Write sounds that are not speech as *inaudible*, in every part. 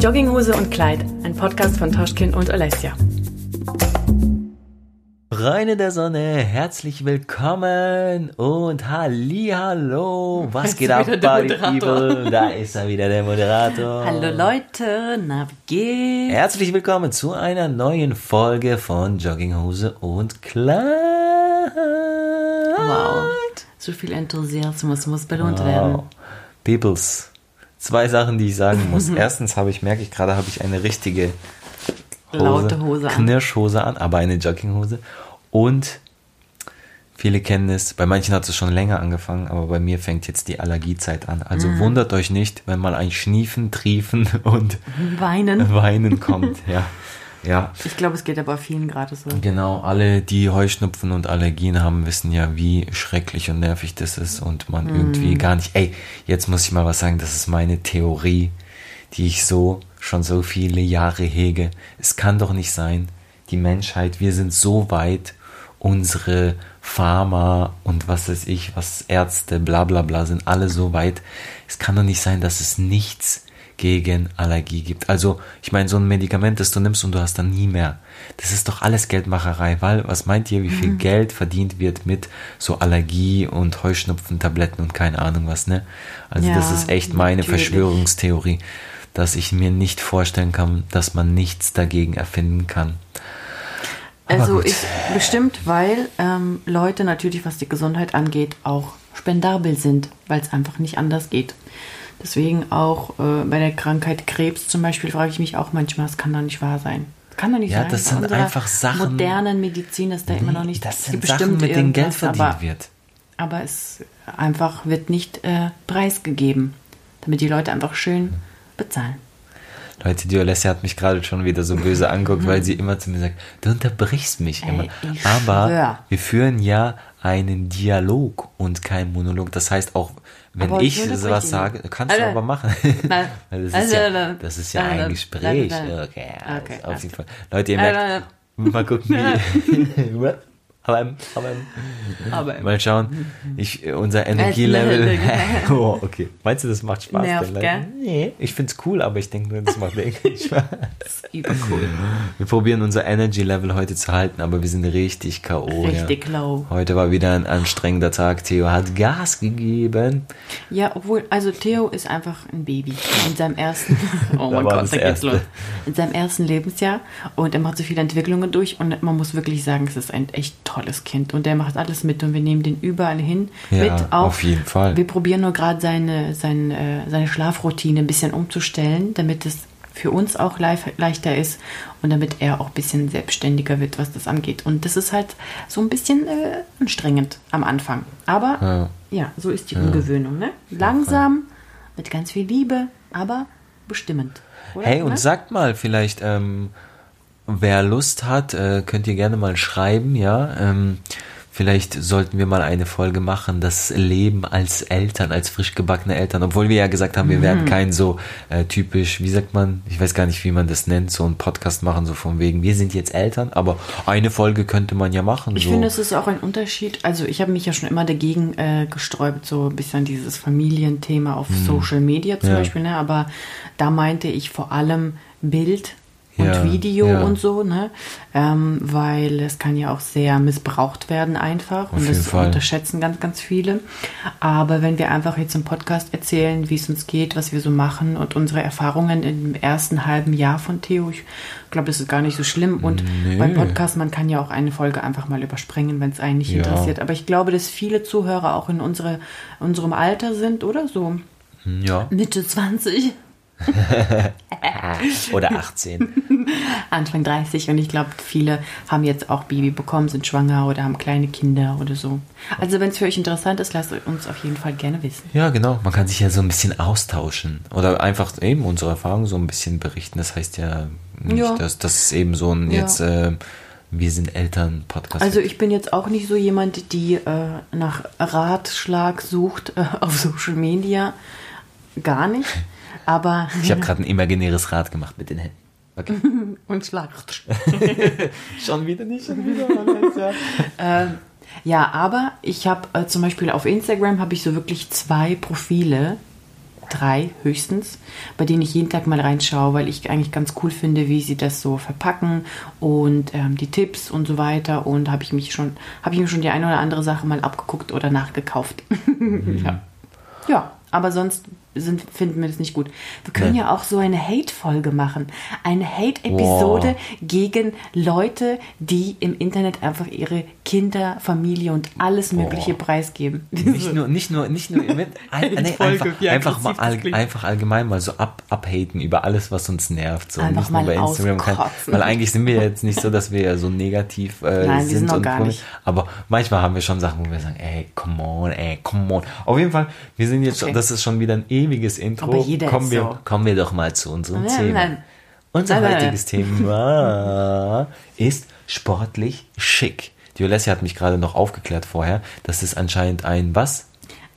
Jogginghose und Kleid, ein Podcast von Toschkin und Alessia. Freunde der Sonne, herzlich willkommen und hallo, was geht ab, Party People? Da ist er wieder, der Moderator. Hallo Leute, na wie geht's? Herzlich willkommen zu einer neuen Folge von Jogginghose und Kleid. Wow, so viel Enthusiasmus muss belohnt wow. werden. Peoples, zwei Sachen, die ich sagen muss. *laughs* Erstens habe ich, merke ich gerade, habe ich eine richtige Hose, laute Hose an. Knirschhose an, aber eine Jogginghose. Und viele kennen es, bei manchen hat es schon länger angefangen, aber bei mir fängt jetzt die Allergiezeit an. Also mhm. wundert euch nicht, wenn mal ein Schniefen, Triefen und Weinen, Weinen kommt. *laughs* ja. Ja. Ich glaube, es geht aber vielen gerade so. Genau, alle, die Heuschnupfen und Allergien haben, wissen ja, wie schrecklich und nervig das ist und man mm. irgendwie gar nicht. Ey, jetzt muss ich mal was sagen, das ist meine Theorie, die ich so schon so viele Jahre hege. Es kann doch nicht sein, die Menschheit, wir sind so weit, unsere Pharma und was weiß ich, was Ärzte, bla bla bla sind alle so weit. Es kann doch nicht sein, dass es nichts gegen Allergie gibt. Also, ich meine, so ein Medikament, das du nimmst und du hast dann nie mehr. Das ist doch alles Geldmacherei, weil was meint ihr, wie viel mhm. Geld verdient wird mit so Allergie und Heuschnupfen-Tabletten und keine Ahnung was, ne? Also, ja, das ist echt meine natürlich. Verschwörungstheorie, dass ich mir nicht vorstellen kann, dass man nichts dagegen erfinden kann. Also ich bestimmt, weil ähm, Leute natürlich, was die Gesundheit angeht, auch spendabel sind, weil es einfach nicht anders geht. Deswegen auch äh, bei der Krankheit Krebs zum Beispiel frage ich mich auch manchmal, es kann doch nicht wahr sein. Kann doch nicht ja, sein. das sind einfach Sachen. modernen Medizin ist da nee, immer noch nicht. Das sind Sachen, mit denen Geld verdient aber, wird. Aber es einfach wird nicht äh, preisgegeben, damit die Leute einfach schön bezahlen. Leute, die Alessia hat mich gerade schon wieder so böse *laughs* anguckt, weil sie immer zu mir sagt, du unterbrichst mich immer. Ey, Aber schwör. wir führen ja einen Dialog und kein Monolog. Das heißt auch, wenn aber ich sowas sage, kannst du aber machen. *laughs* Nein. das, ist ja, das ist ja ein Gespräch. Okay, okay. auf jeden Fall. Leute, ihr merkt, mal gucken, wie. *laughs* *laughs* Aber, aber, aber mal schauen. Ich, unser Energielevel. *laughs* oh, okay. Meinst du, das macht Spaß? Nervt, gell? Nee, ich find's cool, aber ich denke nur, das macht wirklich *laughs* Spaß. cool. Wir probieren unser Energy-Level heute zu halten, aber wir sind richtig K.O. Richtig ja. low. Heute war wieder ein anstrengender Tag. Theo hat Gas gegeben. Ja, obwohl, also Theo ist einfach ein Baby. In seinem ersten, *laughs* oh mein Gott, da geht's los. In seinem ersten Lebensjahr und er macht so viele Entwicklungen durch und man muss wirklich sagen, es ist ein echt tolles Kind und der macht alles mit und wir nehmen den überall hin ja, mit. Auch, auf jeden Fall. Wir probieren nur gerade seine, seine, äh, seine Schlafroutine ein bisschen umzustellen, damit es für uns auch leichter ist und damit er auch ein bisschen selbstständiger wird, was das angeht. Und das ist halt so ein bisschen äh, anstrengend am Anfang. Aber ja, ja so ist die ja. Umgewöhnung. Ne? Langsam, mit ganz viel Liebe, aber bestimmend. Oder? Hey, und ne? sagt mal vielleicht, ähm, wer Lust hat, äh, könnt ihr gerne mal schreiben, ja. Ähm, vielleicht sollten wir mal eine Folge machen, das Leben als Eltern, als frisch gebackene Eltern, obwohl wir ja gesagt haben, wir mhm. werden kein so äh, typisch, wie sagt man, ich weiß gar nicht, wie man das nennt, so ein Podcast machen, so von wegen, wir sind jetzt Eltern, aber eine Folge könnte man ja machen. Ich so. finde, es ist auch ein Unterschied. Also ich habe mich ja schon immer dagegen äh, gesträubt, so ein bisschen dieses Familienthema auf mhm. Social Media zum ja. Beispiel, ne? aber da meinte ich vor allem Bild und ja, Video ja. und so, ne? Ähm, weil es kann ja auch sehr missbraucht werden einfach Auf und das Fall. unterschätzen ganz, ganz viele. Aber wenn wir einfach jetzt im Podcast erzählen, wie es uns geht, was wir so machen und unsere Erfahrungen im ersten halben Jahr von Theo, ich glaube, das ist gar nicht so schlimm. Und nee. beim Podcast, man kann ja auch eine Folge einfach mal überspringen, wenn es einen nicht ja. interessiert. Aber ich glaube, dass viele Zuhörer auch in unsere, unserem Alter sind, oder so? Ja. Mitte 20. *laughs* Oder 18. *laughs* Anfang 30 und ich glaube, viele haben jetzt auch Baby bekommen, sind schwanger oder haben kleine Kinder oder so. Also wenn es für euch interessant ist, lasst uns auf jeden Fall gerne wissen. Ja, genau. Man kann sich ja so ein bisschen austauschen oder einfach eben unsere Erfahrungen so ein bisschen berichten. Das heißt ja nicht, ja. dass das eben so ein ja. jetzt äh, wir sind Eltern Podcast. Also ich bin jetzt auch nicht so jemand, die äh, nach Ratschlag sucht äh, *laughs* auf Social Media. Gar nicht. Aber ich habe gerade ein imaginäres Rad gemacht mit den Händen. Okay. *laughs* Und schlagt. *laughs* schon wieder nicht, schon wieder. *laughs* äh, ja, aber ich habe äh, zum Beispiel auf Instagram habe ich so wirklich zwei Profile. drei höchstens, bei denen ich jeden Tag mal reinschaue, weil ich eigentlich ganz cool finde, wie sie das so verpacken und ähm, die Tipps und so weiter. Und habe ich mich schon, habe ich mir schon die eine oder andere Sache mal abgeguckt oder nachgekauft. Mhm. ja. ja, aber sonst sind, finden wir das nicht gut. Wir können ja, ja auch so eine Hate-Folge machen. Eine Hate-Episode wow. gegen Leute, die im Internet einfach ihre Kinder, Familie und alles Mögliche Boah. preisgeben. Nicht *laughs* nur, nicht nur, nicht nur mit, ein, nee, einfach, einfach, mal all, einfach allgemein mal so ab, abhaten über alles, was uns nervt. So. Einfach nicht nur bei Instagram. Kann, weil eigentlich sind wir jetzt nicht so, dass wir ja so negativ äh, Nein, sind. und gar nicht. Aber manchmal haben wir schon Sachen, wo wir sagen, ey, come on, ey, come on. Auf jeden Fall, wir sind jetzt okay. schon, das ist schon wieder ein ewiges Intro. Aber jeder kommen, ist wir, so. kommen wir doch mal zu unserem Nein, Thema. nein. Unser Nein, heutiges Thema *laughs* ist sportlich schick. Die Olesja hat mich gerade noch aufgeklärt vorher, dass es anscheinend ein was?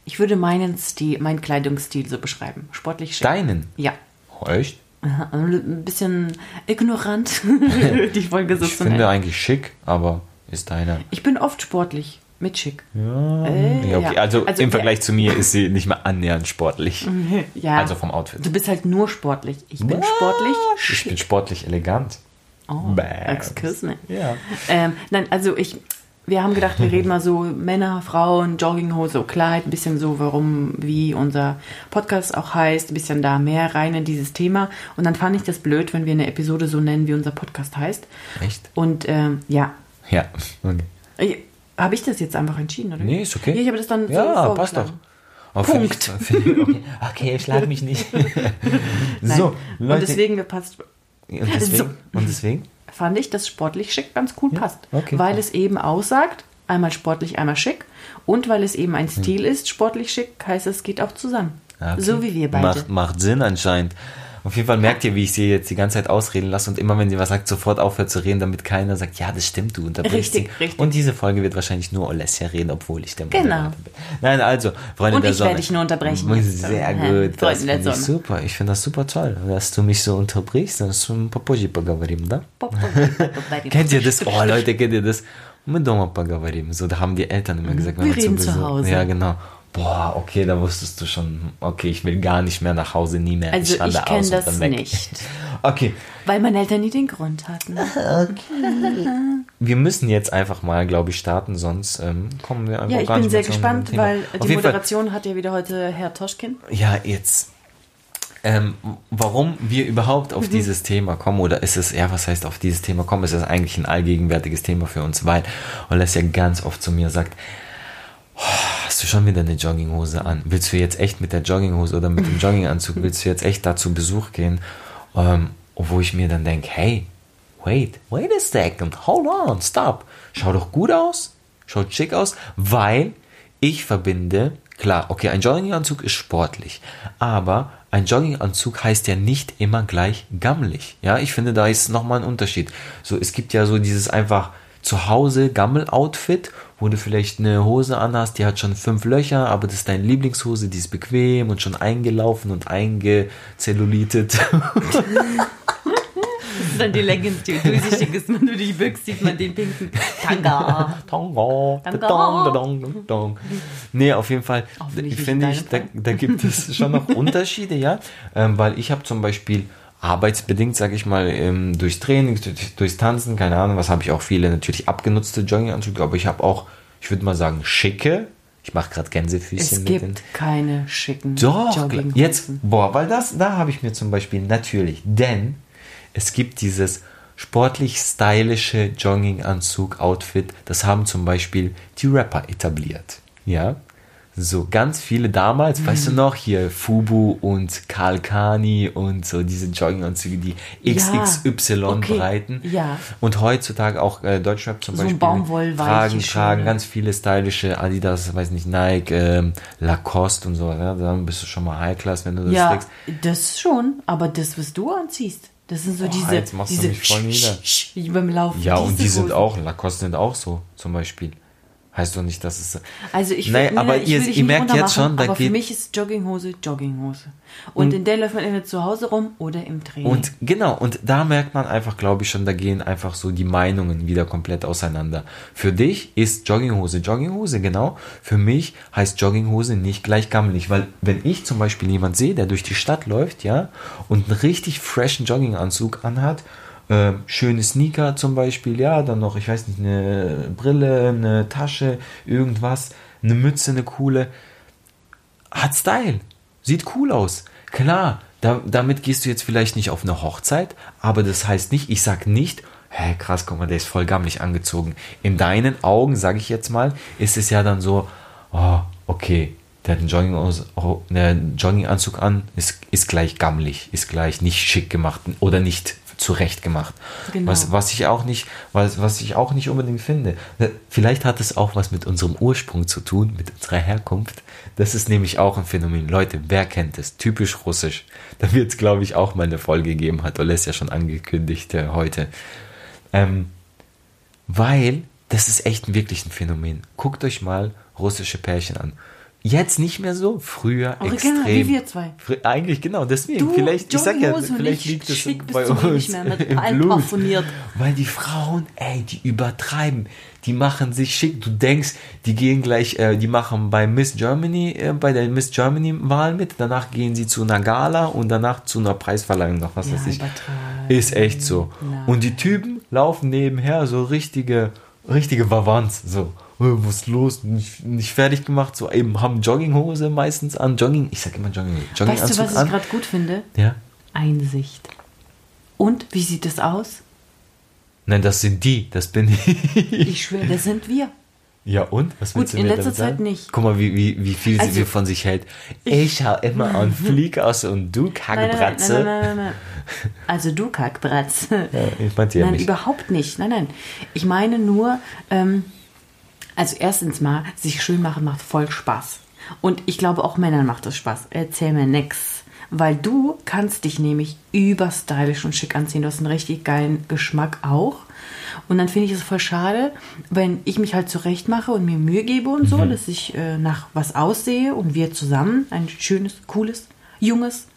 Ich würde meinen Stil, meinen Kleidungsstil so beschreiben. Sportlich schick. Deinen? Ja. Oh, echt? Aha, Ein bisschen ignorant, *laughs* *laughs* die Folge so Ich finde eigentlich schick, aber ist deiner. Ich bin oft sportlich, mit schick. Ja, Äh, ja, okay. ja. Also, Also, im ja. Vergleich zu mir ist sie nicht mal annähernd sportlich. Ja. Also vom Outfit. Du bist halt nur sportlich. Ich bin Was? sportlich. Ich bin sportlich elegant. Oh, Bäm. excuse me. Ja. Ähm, nein, also ich, wir haben gedacht, wir reden *laughs* mal so Männer, Frauen, Jogginghose, Kleid, ein bisschen so, warum, wie unser Podcast auch heißt, ein bisschen da mehr rein in dieses Thema. Und dann fand ich das blöd, wenn wir eine Episode so nennen, wie unser Podcast heißt. Echt? Und ähm, ja, Ja. *laughs* Okay. Habe ich das jetzt einfach entschieden, oder? Nee, ist okay. Ja, ich habe das dann so Ja, passt doch. Aber Punkt. find Ich, find ich, okay. okay, schlag mich nicht. *laughs* Nein. so, Leute. Und deswegen passt, und deswegen, So. und deswegen? fand ich, dass sportlich schick ganz cool passt. okay. Weil es eben aussagt, einmal sportlich, einmal schick. Und weil es eben ein Stil ist, sportlich schick, heißt es geht auch zusammen. Ah, okay. So wie wir beide. Macht, macht Sinn anscheinend. Auf jeden Fall merkt ihr, wie ich sie jetzt die ganze Zeit ausreden lasse und immer wenn sie was sagt, sofort aufhört zu reden, damit keiner sagt, ja, das stimmt, du unterbrichst Richtig, sie. richtig. Und diese Folge wird wahrscheinlich nur Olesja reden, obwohl ich der Genau. Moderator bin. Nein, also, Freunde Und der ich Sonne. werde dich nur unterbrechen jetzt. Sehr Äh, gut, Freunde das der finde ich Sonne. super. Ich finde das super toll, dass du mich so unterbrichst. Dann попозже поговорим, да? Kennt ihr das? Oh, Leute, kennt ihr das? Мы дома поговорим. So, da haben die Eltern immer gesagt, wenn Wir man reden zu zu Besuch- Hause. Ja, genau. Boah, okay, da wusstest du schon, okay, ich will gar nicht mehr nach Hause, nie mehr. Also wandere ich kenne aus und das nicht. *laughs* Okay, Weil meine Eltern nie den Grund hatten. wir müssen jetzt einfach mal, glaube ich, starten, sonst ähm, kommen wir einfach Ja, ich gar bin nicht sehr gespannt, Thema. weil Auf die jeden Fall, Moderation hat ja wieder heute Herr Toschkin. Ja, jetzt. Ähm, warum wir überhaupt Mhm. auf dieses Thema kommen, oder ist es, ja, was heißt auf dieses Thema kommen, ist es eigentlich ein allgegenwärtiges Thema für uns, weil Oles ja ganz oft zu mir sagt, "Oh, du schon wieder eine Jogginghose an? Willst du jetzt echt mit der Jogginghose oder mit dem Jogginganzug, willst du jetzt echt da zu Besuch gehen? Ähm, wo ich mir dann denke, hey, wait, wait a second, hold on, stop. Schau doch gut aus, schaut schick aus, weil ich verbinde, klar, okay, ein Jogginganzug ist sportlich, aber ein Jogginganzug heißt ja nicht immer gleich gammelig. Ja, ich finde, da ist nochmal ein Unterschied. So, es gibt ja so dieses einfach zu Hause Gammel-Outfit, wo du vielleicht eine Hose anhast, die hat schon fünf Löcher, aber das ist deine Lieblingshose, die ist bequem und schon eingelaufen und eingezellulitet. Das ist dann die Leggings, die durchsichtig ist. Wenn du die bückst, sieht man den pinken Tanga. Tonga, *laughs* Tanga. dong, dong, dong, dong. Nee, auf jeden Fall, finde, in ich, da, da gibt es schon noch *laughs* Unterschiede, ja, ähm, weil ich habe zum Beispiel arbeitsbedingt, sage ich mal, ähm, durch Training, durch, durchs Tanzen, keine Ahnung, was habe ich auch viele natürlich abgenutzte Jogginganzüge, aber ich habe auch, ich würde mal sagen, schicke. Ich mache gerade Gänsefüßchen Es mit den. gibt keine schicken Doch, jetzt, boah, weil das, da habe ich mir zum Beispiel natürlich, denn es gibt dieses sportlich stylische Jogginganzug-Outfit, das haben zum Beispiel die Rapper etabliert. Ja, so ganz viele damals, weißt du Mhm. noch, hier Fubu und Karl Kani und so diese Jogginganzüge, die Ja, XXY okay, breiten. ja. Und heutzutage auch äh, Deutschrap zum So Beispiel tragen, tragen ganz viele stylische Adidas, weiß nicht, Nike, ähm, Lacoste und so. Ja, dann bist du schon mal High Class, wenn du das Ja, trägst. das schon, aber das, was du anziehst, das sind so diese, jetzt machst du diese mich voll nieder. wie beim Laufen. Ja, und diese die sind Hosen. auch, Lacoste sind auch so, zum Beispiel. Heißt doch nicht, dass es. Also ich, Naja, nee, aber ich ihr- ihr merkt jetzt schon, da aber für geht- mich ist Jogginghose Jogginghose. Und, in der läuft man entweder zu Hause rum oder im Training. Und genau, und da merkt man einfach, glaube ich schon, da gehen einfach so die Meinungen wieder komplett auseinander. Für dich ist Jogginghose Jogginghose, genau. Für mich heißt Jogginghose nicht gleich gammelig, weil wenn ich zum Beispiel jemand sehe, der durch die Stadt läuft, ja, und einen richtig freshen Jogginganzug anhat, äh, schöne Sneaker zum Beispiel, ja, dann noch, ich weiß nicht, eine Brille, eine Tasche, irgendwas, eine Mütze, eine coole, hat Style. Sieht cool aus. Klar, da, damit gehst du jetzt vielleicht nicht auf eine Hochzeit, aber das heißt nicht, ich sag nicht, hä, krass, guck mal, der ist voll gammelig angezogen. In deinen Augen, sage ich jetzt mal, ist es ja dann so, oh, okay, der hat einen, Jogging oh, einen Jogginganzug an, ist, ist gleich gammelig, ist gleich nicht schick gemacht oder nicht zurecht gemacht. Genau. Was, was ich auch nicht, was, was ich auch nicht unbedingt finde. Vielleicht hat es auch was mit unserem Ursprung zu tun, mit unserer Herkunft. Das ist nämlich auch ein Phänomen. Leute, wer kennt es? Typisch russisch. Da wird es, glaube ich, auch mal eine Folge geben, hat Oles ja schon angekündigt äh, heute. Ähm, weil das ist echt wirklich ein Phänomen. Guckt euch mal russische Pärchen an. Jetzt nicht mehr so, früher Original, extrem. wie wir zwei. Eigentlich genau, deswegen. Du, vielleicht, ich sag ja, vielleicht ich liegt es bei uns nicht mehr mit im Blut. Weil die Frauen, ey, die übertreiben. Die machen sich schick. Du denkst, die gehen gleich, äh, die machen bei Miss Germany, äh, bei der Miss Germany Wahl mit. Danach gehen sie zu einer Gala und danach zu einer Preisverleihung noch, was Ja, weiß ich. Ist echt so. Nein. Und die Typen laufen nebenher so richtige, richtige Vavants, so. "Äh, Was ist los? Nicht, nicht fertig gemacht, so eben haben Jogginghose meistens an, Jogging, ich sag immer Jogging, Weißt du, was ich gerade gut finde? Ja. Einsicht. Und wie sieht es aus? Nein, das sind die, das bin ich. *laughs* Ich schwöre, das sind wir. Ja, und? Was Gut, willst du in letzter damit sagen? Zeit nicht. Guck mal, wie, wie, wie viel Also- sie von sich hält. Ich schau immer an *laughs* Flieg aus und du Nein, nein, nein, Kackbratze. nein, nein, nein. *laughs* Also du Kackbratz. Ja, ich meinte ja nein, nicht. überhaupt nicht. Nein, nein. Ich meine nur, ähm, also erstens mal, sich schön machen macht voll Spaß. Und ich glaube, auch Männern macht das Spaß. Erzähl mir nix. Weil du kannst dich nämlich überstylisch und schick anziehen. Du hast einen richtig geilen Geschmack auch. Und dann finde ich es voll schade, wenn ich mich halt zurecht mache und mir Mühe gebe und so, dass ich äh, nach was aussehe und wir zusammen ein schönes, cooles, junges,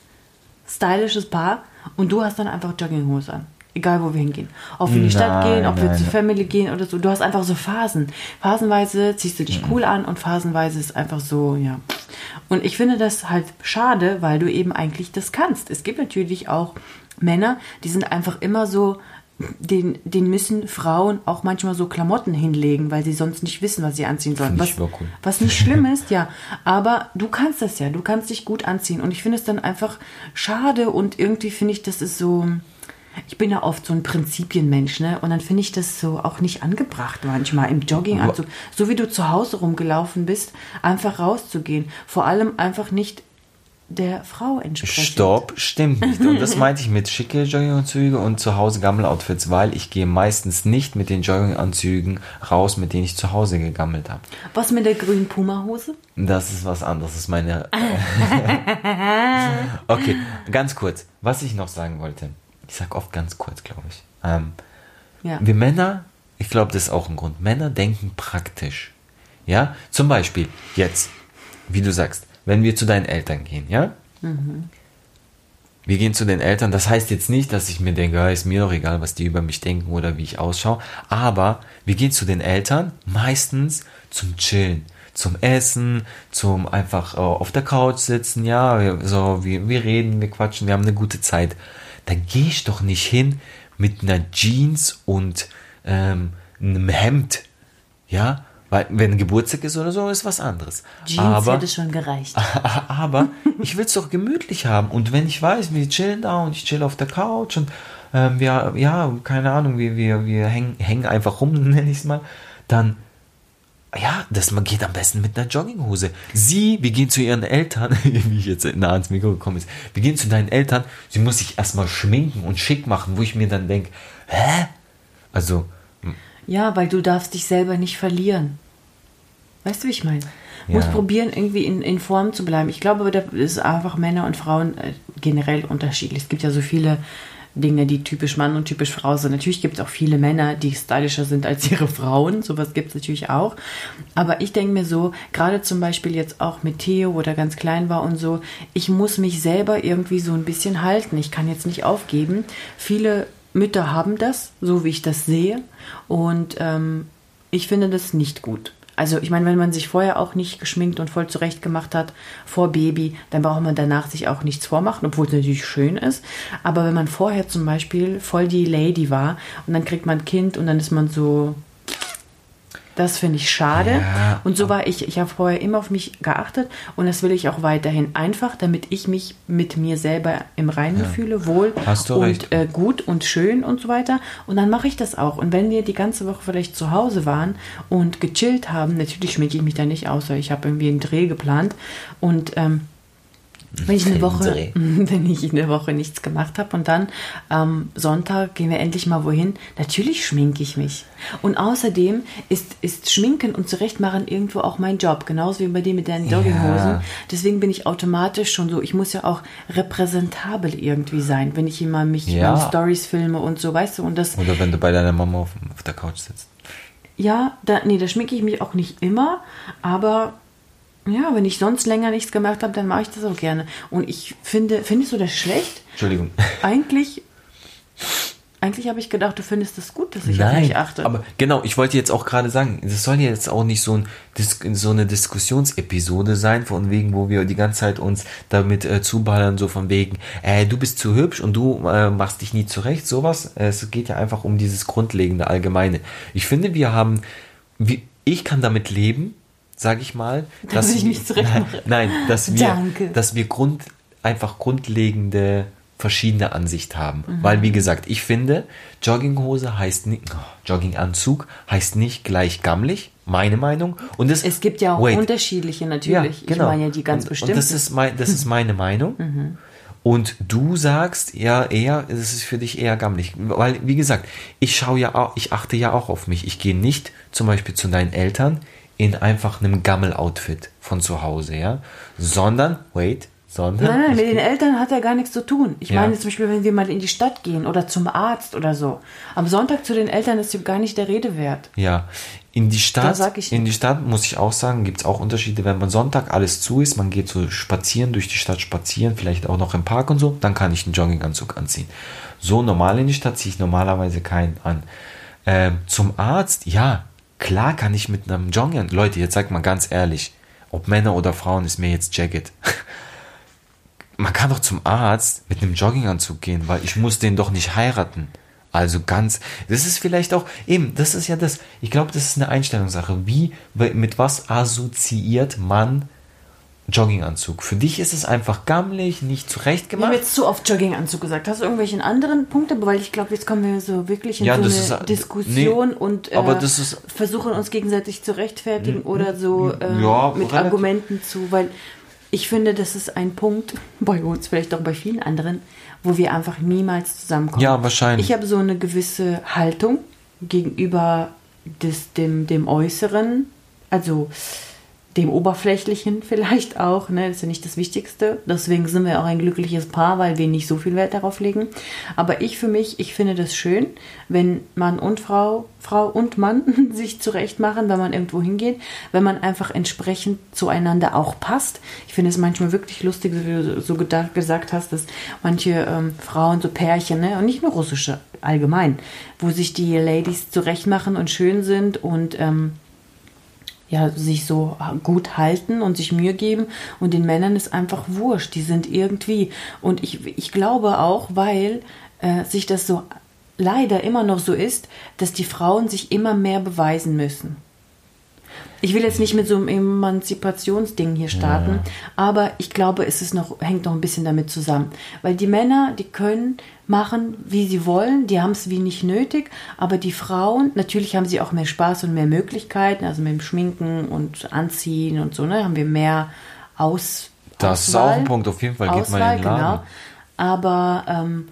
stylisches Paar und du hast dann einfach Jogginghose an. Egal, wo wir hingehen. Ob wir in die Stadt Nein, gehen, ob wir nein. zur Family gehen oder so. Du hast einfach so Phasen. Phasenweise ziehst du dich cool an und phasenweise ist einfach so, ja. Und ich finde das halt schade, weil du eben eigentlich das kannst. Es gibt natürlich auch Männer, die sind einfach immer so, den, den müssen Frauen auch manchmal so Klamotten hinlegen, weil sie sonst nicht wissen, was sie anziehen sollen. Was, cool. was nicht schlimm *laughs* ist, ja. Aber du kannst das ja. Du kannst dich gut anziehen. Und ich finde es dann einfach schade und irgendwie finde ich, das ist so. Ich bin ja oft so ein Prinzipienmensch, ne? Und dann finde ich das so auch nicht angebracht manchmal im Jogginganzug. So wie du zu Hause rumgelaufen bist, einfach rauszugehen. Vor allem einfach nicht der Frau entsprechend. Stopp, stimmt nicht. Und das meinte ich mit schicke Jogginganzüge und zu Hause Gammeloutfits, weil ich gehe meistens nicht mit den Jogginganzügen raus, mit denen ich zu Hause gegammelt habe. Was mit der grünen Puma-Hose? Das ist was anderes, das ist meine. *laughs* *laughs* okay, ganz kurz. Was ich noch sagen wollte. Ich sag oft ganz kurz, glaube ich. Ähm, Ja. wir Männer, ich glaube, das ist auch ein Grund. Männer denken praktisch. Ja, zum Beispiel jetzt, wie du sagst, wenn wir zu deinen Eltern gehen, ja? Wir gehen zu den Eltern. Das heißt jetzt nicht, dass ich mir denke, ja, ist mir doch egal, was die über mich denken oder wie ich ausschaue. Aber wir gehen zu den Eltern meistens zum Chillen, zum Essen, zum einfach äh, auf der Couch sitzen. Ja, so wir, wir reden, wir quatschen, wir haben eine gute Zeit. Da gehe ich doch nicht hin mit einer Jeans und ähm, einem Hemd. Ja, weil wenn Geburtstag ist oder so, ist was anderes. Jeans Aber hätte schon gereicht. *laughs* aber ich will es doch gemütlich haben. Und wenn ich weiß, wir chillen da und ich chill auf der Couch und ähm, wir, ja, keine Ahnung, wir, wir, wir hängen, hängen einfach rum, *laughs* nenne ich es mal, dann, ja, das man geht am besten mit einer Jogginghose. Sie, wir gehen zu ihren Eltern, *laughs* wie ich jetzt nah ans Mikro gekommen ist, wir gehen zu deinen Eltern, sie muss sich erstmal schminken und schick machen, wo ich mir dann denke, hä? Also, Ja, weil du darfst dich selber nicht verlieren. Weißt du, wie ich meine? Ja. probieren, irgendwie in, in Form zu bleiben. Ich glaube, da ist einfach Männer und Frauen äh, generell unterschiedlich. Es gibt ja so viele Dinge, die typisch Mann und typisch Frau sind. Natürlich gibt es auch viele Männer, die stylischer sind als *laughs* ihre Frauen. Sowas gibt es natürlich auch. Aber ich denke mir so, gerade zum Beispiel jetzt auch mit Theo, wo der ganz klein war und so, ich muss mich selber irgendwie so ein bisschen halten. Ich kann jetzt nicht aufgeben. Viele Mütter haben das, so wie ich das sehe. Und ähm, ich finde das nicht gut. Also ich meine, wenn man sich vorher auch nicht geschminkt und voll zurecht gemacht hat vor Baby, dann braucht man danach sich auch nichts vormachen, obwohl es natürlich schön ist. Aber wenn man vorher zum Beispiel voll die Lady war und dann kriegt man ein Kind und dann ist man so das finde ich schade. Ja, und so war ich. Ich habe vorher immer auf mich geachtet und das will ich auch weiterhin. Einfach, damit ich mich mit mir selber im Reinen ja. fühle, wohl und äh, gut und schön und so weiter. Und dann mache ich das auch. Und wenn wir die ganze Woche vielleicht zu Hause waren und gechillt haben, natürlich schminke ich mich da nicht aus, weil ich habe irgendwie einen Dreh geplant und ähm, wenn ich eine Woche, *laughs* wenn ich eine Woche nichts gemacht habe und dann am Sonntag gehen wir endlich mal wohin, natürlich schminke ich mich. Und außerdem ist, ist Schminken und Zurechtmachen irgendwo auch mein Job, genauso wie bei dir mit deinen Jogginghosen. Ja. Deswegen bin ich automatisch schon so, ich muss ja auch repräsentabel irgendwie sein, wenn ich immer mich ja. in Stories filme und so, weißt du, und das. Oder wenn du bei deiner Mama auf, auf der Couch sitzt. Ja, da, nee, da schminke ich mich auch nicht immer, aber ja, wenn ich sonst länger nichts gemacht habe, dann mache ich das auch gerne. Und ich finde, findest du das schlecht? Entschuldigung. Eigentlich, eigentlich habe ich gedacht, du findest das gut, dass ich Nein, auf mich achte. Aber genau, ich wollte jetzt auch gerade sagen, das soll ja jetzt auch nicht so, ein, so eine Diskussionsepisode sein, von wegen, wo wir die ganze Zeit uns damit äh, zuballern, so von wegen, äh, du bist zu hübsch und du äh, machst dich nie zurecht, sowas. Es geht ja einfach um dieses grundlegende Allgemeine. Ich finde, wir haben, wie, ich kann damit leben, sage ich mal, *laughs* dass, dass ich mich zurechtmache. *laughs* Nein, dass wir, Danke. dass wir Grund, einfach grundlegende verschiedene Ansicht haben. Mhm. Weil, wie gesagt, ich finde, Jogginghose heißt nicht, oh, Jogginganzug heißt nicht gleich gammelig, meine Meinung. Und das, es gibt ja auch wait. unterschiedliche natürlich. Ja, genau. Ich meine ja die ganz und, bestimmt. Und das ist, mein, das ist *laughs* meine Meinung. Mhm. Und du sagst ja eher, es ist für dich eher gammelig. Weil, wie gesagt, ich schaue ja auch, ich achte ja auch auf mich. Ich gehe nicht zum Beispiel zu deinen Eltern in einfach einem Gammel-Outfit von zu Hause, ja, sondern, wait, sondern. Nein, nein, mit den Eltern hat er gar nichts zu tun. Ich ja. meine zum Beispiel, wenn wir mal in die Stadt gehen oder zum Arzt oder so. Am Sonntag zu den Eltern ist gar nicht der Rede wert. Ja, in die Stadt, in die Stadt muss ich auch sagen, gibt es auch Unterschiede. Wenn man Sonntag alles zu ist, man geht so spazieren, durch die Stadt spazieren, vielleicht auch noch im Park und so, dann kann ich einen Jogginganzug anziehen. So normal in die Stadt ziehe ich normalerweise keinen an. Ähm, zum Arzt, ja, Klar kann ich mit einem Jogging, Leute, jetzt sagt mal ganz ehrlich, ob Männer oder Frauen, ist mir jetzt Jacket. *laughs* Man kann doch zum Arzt mit einem Jogginganzug gehen, weil ich muss den doch nicht heiraten. Also ganz, das ist vielleicht auch, eben, das ist ja das, ich glaube, das ist eine Einstellungssache. Wie, mit was assoziiert man Jogginganzug. Für dich ist es einfach gammelig, nicht zurecht gemacht. Ich habe jetzt zu oft Jogginganzug gesagt. Hast du irgendwelche anderen Punkte? Weil ich glaube, jetzt kommen wir so wirklich in ja, so eine ist, Diskussion nee, und äh, ist, versuchen uns gegenseitig zu rechtfertigen oder so äh, ja, mit. Argumenten zu, weil ich finde, das ist ein Punkt *laughs* bei uns, vielleicht auch bei vielen anderen, wo wir einfach niemals zusammenkommen. Ja, wahrscheinlich. Ich habe so eine gewisse Haltung gegenüber des, dem, dem Äußeren, also dem Oberflächlichen vielleicht auch. Ne? Das ist ja nicht das Wichtigste. Deswegen sind wir auch ein glückliches Paar, weil wir nicht so viel Wert darauf legen. Aber ich für mich, ich finde das schön, wenn Mann und Frau, Frau und Mann *laughs* sich zurecht machen, wenn man irgendwo hingeht, wenn man einfach entsprechend zueinander auch passt. Ich finde es manchmal wirklich lustig, wie du so gedacht, gesagt hast, dass manche ähm, Frauen, so Pärchen, ne? und nicht nur russische, allgemein, wo sich die Ladies zurecht machen und schön sind und ähm, ja, sich so gut halten und sich Mühe geben und den Männern ist einfach wurscht, die sind irgendwie und ich, ich glaube auch, weil äh, sich das so leider immer noch so ist, dass die Frauen sich immer mehr beweisen müssen. Ich will jetzt nicht mit so einem Emanzipationsding hier starten, ja. aber ich glaube, es ist noch, hängt noch ein bisschen damit zusammen. Weil die Männer, die können machen, wie sie wollen, die haben es wie nicht nötig, aber die Frauen, natürlich haben sie auch mehr Spaß und mehr Möglichkeiten, also mit dem Schminken und Anziehen und so, ne, haben wir mehr Aus. Das Auswahl, ist auch ein Punkt, auf jeden Fall geht Auswahl, man in den Laden. Genau. Aber ähm,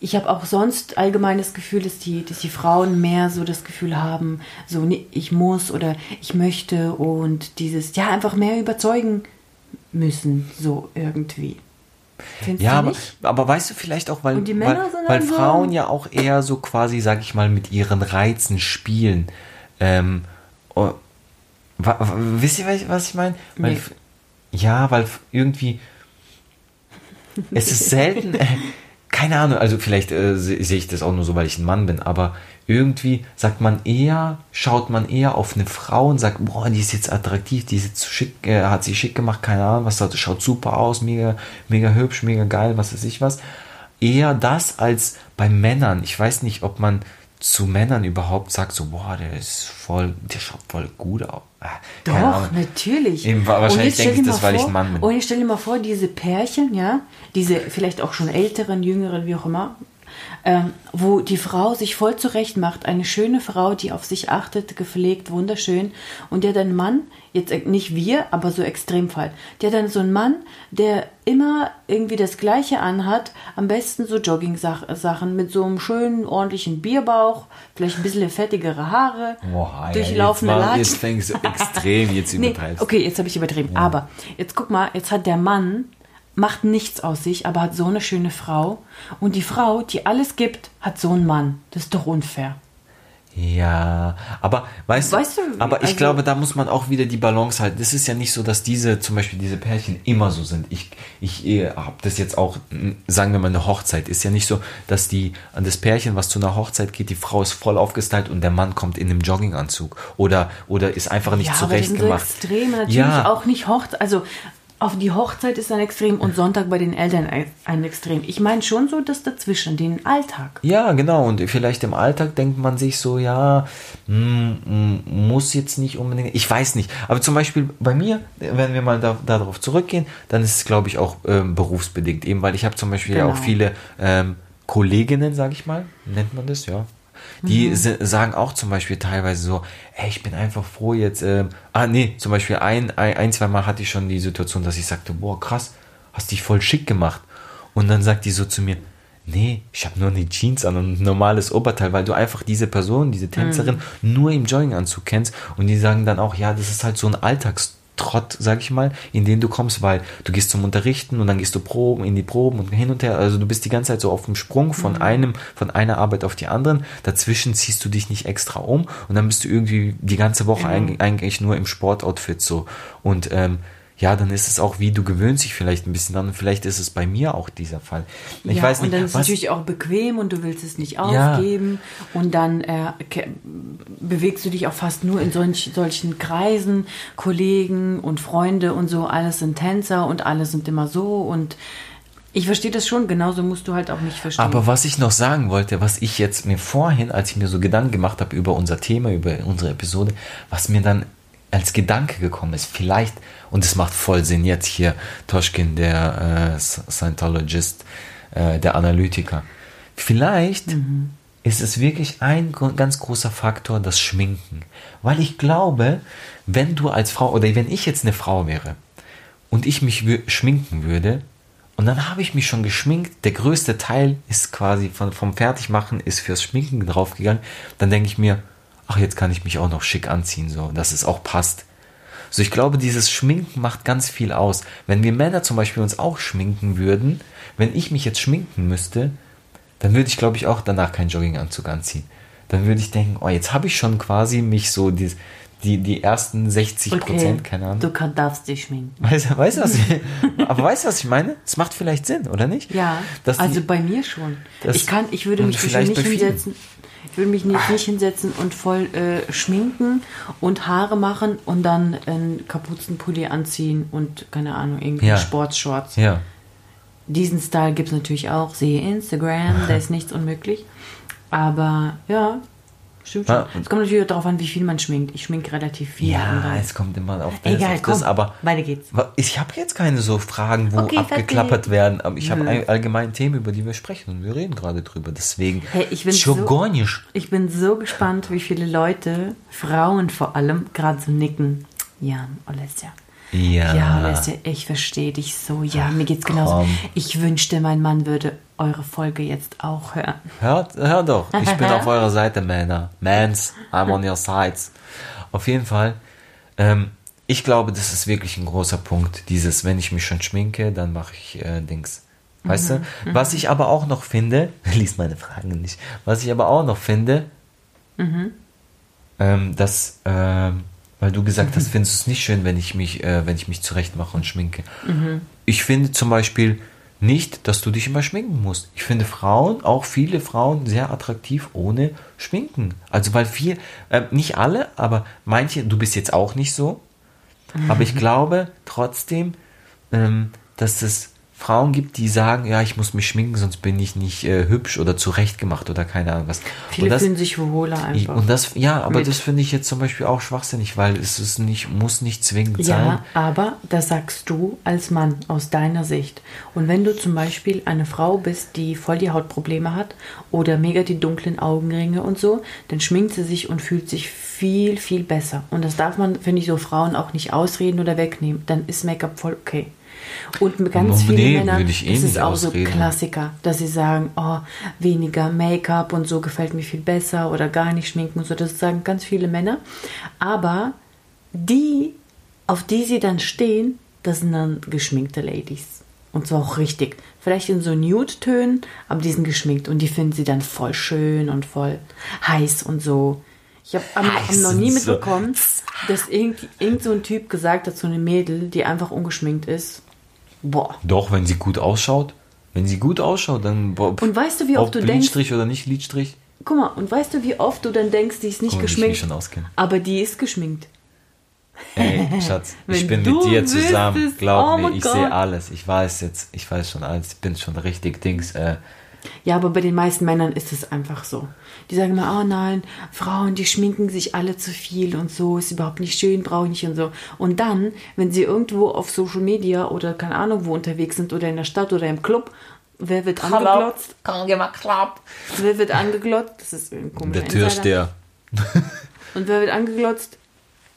ich habe auch sonst allgemein das Gefühl, dass die, dass die Frauen mehr so das Gefühl haben, so ich muss oder ich möchte und dieses, ja, einfach mehr überzeugen müssen, so irgendwie. Findest Ja, du aber, aber weißt du vielleicht auch, weil, weil, weil dann so- Frauen ja auch eher so quasi, sag ich mal, mit ihren Reizen spielen. Ähm, oh, wisst ihr, was ich- meine? Nee. Ja, weil irgendwie es ist selten, *laughs* keine Ahnung, also vielleicht äh, se- sehe ich das auch nur so, weil ich ein Mann bin, aber irgendwie sagt man eher, schaut man eher auf eine Frau und sagt, boah, die ist jetzt attraktiv, die ist jetzt schick, äh, hat sie schick gemacht, keine Ahnung, was das schaut super aus, mega, mega hübsch, mega geil, was weiß ich was. Eher das als bei Männern. Ich weiß nicht, ob man zu Männern überhaupt sagt, so, boah, der ist voll, der schaut voll gut aus. Ah, Doch, natürlich. Eben, wa- wahrscheinlich denke ich das, mal weil ich vor- ein Mann bin. Und ich stell dir mal vor, diese Pärchen, ja, diese vielleicht auch schon älteren, jüngeren, wie auch immer, ähm, wo die Frau sich voll zurecht macht, eine schöne Frau, die auf sich achtet, gepflegt, wunderschön, und der dann Mann, jetzt äh, nicht wir, aber so Extremfall, der dann so ein Mann, der immer irgendwie das Gleiche anhat, am besten so Jogging-Sachen mit so einem schönen, ordentlichen Bierbauch, vielleicht ein bisschen fettigere Haare, Boah, durchlaufende jetzt, Latschen. jetzt fängst du extrem, jetzt *laughs* Nee, übertreibst. okay, jetzt habe ich übertrieben. Aber jetzt guck mal, jetzt hat der Mann, macht nichts aus sich, aber hat so eine schöne Frau. Und die Frau, die alles gibt, hat so einen Mann. Das ist doch unfair. Ja, aber weißt, Weißt du, aber ich also- glaube, da muss man auch wieder die Balance halten. Es ist ja nicht so, dass diese, zum Beispiel diese Pärchen immer so sind. Ich, ich äh, habe das jetzt auch, m, sagen wir mal, eine Hochzeit. Ist ja nicht so, dass die, an das Pärchen, was zu einer Hochzeit geht, die Frau ist voll aufgestylt und der Mann kommt in einem Jogginganzug oder, oder ist einfach nicht ja, aber das sind so zurechtgemacht. Extreme. Natürlich Ja. auch nicht Hochzeit. Also auf die Hochzeit ist ein Extrem und Sonntag bei den Eltern ein- Extrem. Ich meine schon so das dazwischen, den Alltag. Ja, genau. Und vielleicht im Alltag denkt man sich so, ja, hm, hm, muss jetzt nicht unbedingt. Ich weiß nicht. Aber zum Beispiel bei mir, wenn wir mal da, darauf zurückgehen, dann ist es, glaube ich, auch ähm, berufsbedingt. Eben, weil ich habe zum Beispiel ja auch Genau. viele ähm, Kolleginnen, sage ich mal, nennt man das, ja. Die se- sagen auch zum Beispiel teilweise so, ey, ich bin einfach froh jetzt. Ähm, ah, nee, zum Beispiel ein, ein, ein, zwei Mal hatte ich schon die Situation, dass ich sagte, boah, krass, hast dich voll schick gemacht. Und dann sagt die so zu mir, nee, ich habe nur eine Jeans an und ein normales Oberteil, weil du einfach diese Person, diese Tänzerin nur im Jogginganzug kennst. Und die sagen dann auch, ja, das ist halt so ein Alltagstrott, sag ich mal, in den du kommst, weil du gehst zum Unterrichten und dann gehst du Proben in die Proben und hin und her. Also du bist die ganze Zeit so auf dem Sprung von einem, von einer Arbeit auf die anderen. Dazwischen ziehst du dich nicht extra um und dann bist du irgendwie die ganze Woche eig- eigentlich nur im Sportoutfit so. Und ähm, ja, dann ist es auch wie, du gewöhnst dich vielleicht ein bisschen an und vielleicht ist es bei mir auch dieser Fall. Ich ja, weiß nicht, und dann ist es natürlich auch bequem und du willst es nicht Ja. aufgeben. Und dann äh, bewegst du dich auch fast nur in solch, solchen Kreisen, Kollegen und Freunde und so. Alles sind Tänzer und alle sind immer so. Und ich verstehe das schon, genauso musst du halt auch nicht verstehen. Aber was ich noch sagen wollte, was ich jetzt mir vorhin, als ich mir so Gedanken gemacht habe über unser Thema, über unsere Episode, was mir dann als Gedanke gekommen ist, vielleicht, und es macht voll Sinn jetzt hier, Toschkin, der äh, Scientologist, äh, der Analytiker, vielleicht ist es wirklich ein ganz großer Faktor das Schminken. Weil ich glaube, wenn du als Frau, oder wenn ich jetzt eine Frau wäre und ich mich schminken würde, und dann habe ich mich schon geschminkt. Der größte Teil ist quasi von, vom Fertigmachen ist fürs Schminken draufgegangen. Dann denke ich mir, ach, jetzt kann ich mich auch noch schick anziehen, so, dass es auch passt. So, ich glaube, dieses Schminken macht ganz viel aus. Wenn wir Männer zum Beispiel uns auch schminken würden, wenn ich mich jetzt schminken müsste, dann würde ich, glaube ich, auch danach keinen Jogginganzug anziehen. Dann würde ich denken, oh, jetzt habe ich schon quasi mich so die, die, die ersten 60 Prozent, keine Ahnung. Du kann, darfst dich schminken. Weißt, weißt du, was ich, *laughs* *laughs* aber weißt du, was ich meine? Es macht vielleicht Sinn, oder nicht? Ja, Dass die- also bei mir schon. Ich kann, ich würde mich nicht hinsetzen. Ich würde mich nicht, nicht hinsetzen und voll äh, schminken und Haare machen und dann einen Kapuzenpulli anziehen und keine Ahnung, irgendwie Ja. Sportshorts. Ja. Diesen Style gibt es natürlich auch. Sehe Instagram, da ist *laughs* nichts unmöglich. Aber ja, stimmt schon. Es kommt natürlich darauf an, wie viel man schminkt. Ich schminke relativ viel. Ja, es kommt immer auf das, Egal, auf das komm, aber weiter geht's. ich habe jetzt keine so Fragen, wo Okay, abgeklappert fertig. werden, aber ich habe allgemein Themen, über die wir sprechen und wir reden gerade drüber. Deswegen, Hey, ich bin so-. Ich bin so gespannt, wie viele Leute, Frauen vor allem, gerade so nicken. Ja, Alessia. Ja. Ja, Alessia, ich verstehe dich so. Ja, mir geht's genauso. komm. Ich wünschte, mein Mann würde eure Folge jetzt auch hören. Hört, hör doch, ich bin *laughs* auf eurer Seite, Männer. Mans, I'm on your sides. Auf jeden Fall, ähm, ich glaube, das ist wirklich ein großer Punkt. Dieses, wenn ich mich schon schminke, dann mache ich äh, Dings. Weißt du? Was ich aber auch noch finde, *laughs* lies meine Fragen nicht, was ich aber auch noch finde, ähm, dass, ähm, weil du gesagt hast, findest du es nicht schön, wenn ich mich, äh, wenn ich mich zurecht mache und schminke. Ich finde zum Beispiel nicht, dass du dich immer schminken musst. Ich finde Frauen, auch viele Frauen, sehr attraktiv ohne Schminken. Also weil viel, äh, nicht alle, aber manche, du bist jetzt auch nicht so, aber ich *laughs* glaube trotzdem, ähm, dass es Frauen gibt, die sagen, ja, ich muss mich schminken, sonst bin ich nicht äh, hübsch oder zurechtgemacht oder keine Ahnung was. Viele und das, fühlen sich wohler einfach. und das, ja, aber Mit. das finde ich jetzt zum Beispiel auch schwachsinnig, weil es ist nicht, muss nicht zwingend sein. Ja, aber das sagst du als Mann aus deiner Sicht. Und wenn du zum Beispiel eine Frau bist, die voll die Hautprobleme hat oder mega die dunklen Augenringe und so, dann schminkt sie sich und fühlt sich viel, viel besser. Und das darf man, finde ich, so Frauen auch nicht ausreden oder wegnehmen. Dann ist Make-up voll okay. Und ganz vielen nee, Männern würde ich eh ist auch so ausreden. Klassiker, dass sie sagen, oh, weniger Make-up und so gefällt mir viel besser oder gar nicht schminken und so. Das sagen ganz viele Männer. Aber die, auf die sie dann stehen, das sind dann geschminkte Ladies. Und zwar auch richtig. Vielleicht in so Nude-Tönen, aber die sind geschminkt und die finden sie dann voll schön und voll heiß und so. Ich habe hab noch nie und so. mitbekommen, dass irgend, irgend so ein Typ gesagt hat zu einem Mädel, die einfach ungeschminkt ist. Boah. Doch, wenn sie gut ausschaut. Wenn sie gut ausschaut, dann. boah, Und weißt du, wie oft du denkst, Lidstrich oder nicht Lidstrich? guck mal, und weißt du, wie oft du dann denkst, die ist nicht Guck wie ich geschminkt, mich schon auskenne. aber die ist geschminkt. Ey, Schatz, *laughs* ich bin mit dir zusammen. Glaub oh mir, ich sehe alles. Ich weiß jetzt, ich weiß schon alles. Ich bin schon richtig Dings. Äh, Ja, aber bei den meisten Männern ist es einfach so. Die sagen immer, oh nein, Frauen, die schminken sich alle zu viel und so, ist überhaupt nicht schön, brauche ich nicht und so. Und dann, wenn sie irgendwo auf Social Media oder keine Ahnung wo unterwegs sind oder in der Stadt oder im Club, wer wird angeglotzt? Wer wird angeglotzt? Das ist ein komischer der. Türsteher. Und wer wird angeglotzt?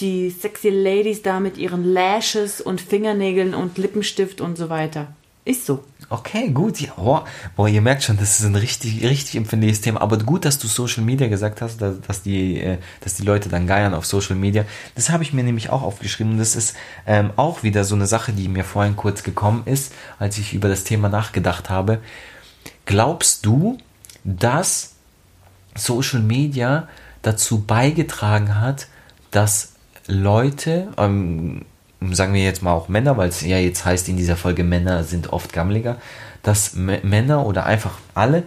Die sexy Ladies da mit ihren Lashes und Fingernägeln und Lippenstift und so weiter. Ist so. Okay, gut. Ja, boah, boah, ihr merkt schon, das ist ein richtig, richtig empfindliches Thema. Aber gut, dass du Social Media gesagt hast, dass, dass, die, äh, dass die Leute dann geiern auf Social Media. Das habe ich mir nämlich auch aufgeschrieben. Das ist ähm, auch wieder so eine Sache, die mir vorhin kurz gekommen ist, als ich über das Thema nachgedacht habe. Glaubst du, dass Social Media dazu beigetragen hat, dass Leute, ähm, sagen wir jetzt mal auch Männer, weil es ja jetzt heißt in dieser Folge, Männer sind oft gammeliger, dass M Männer oder einfach alle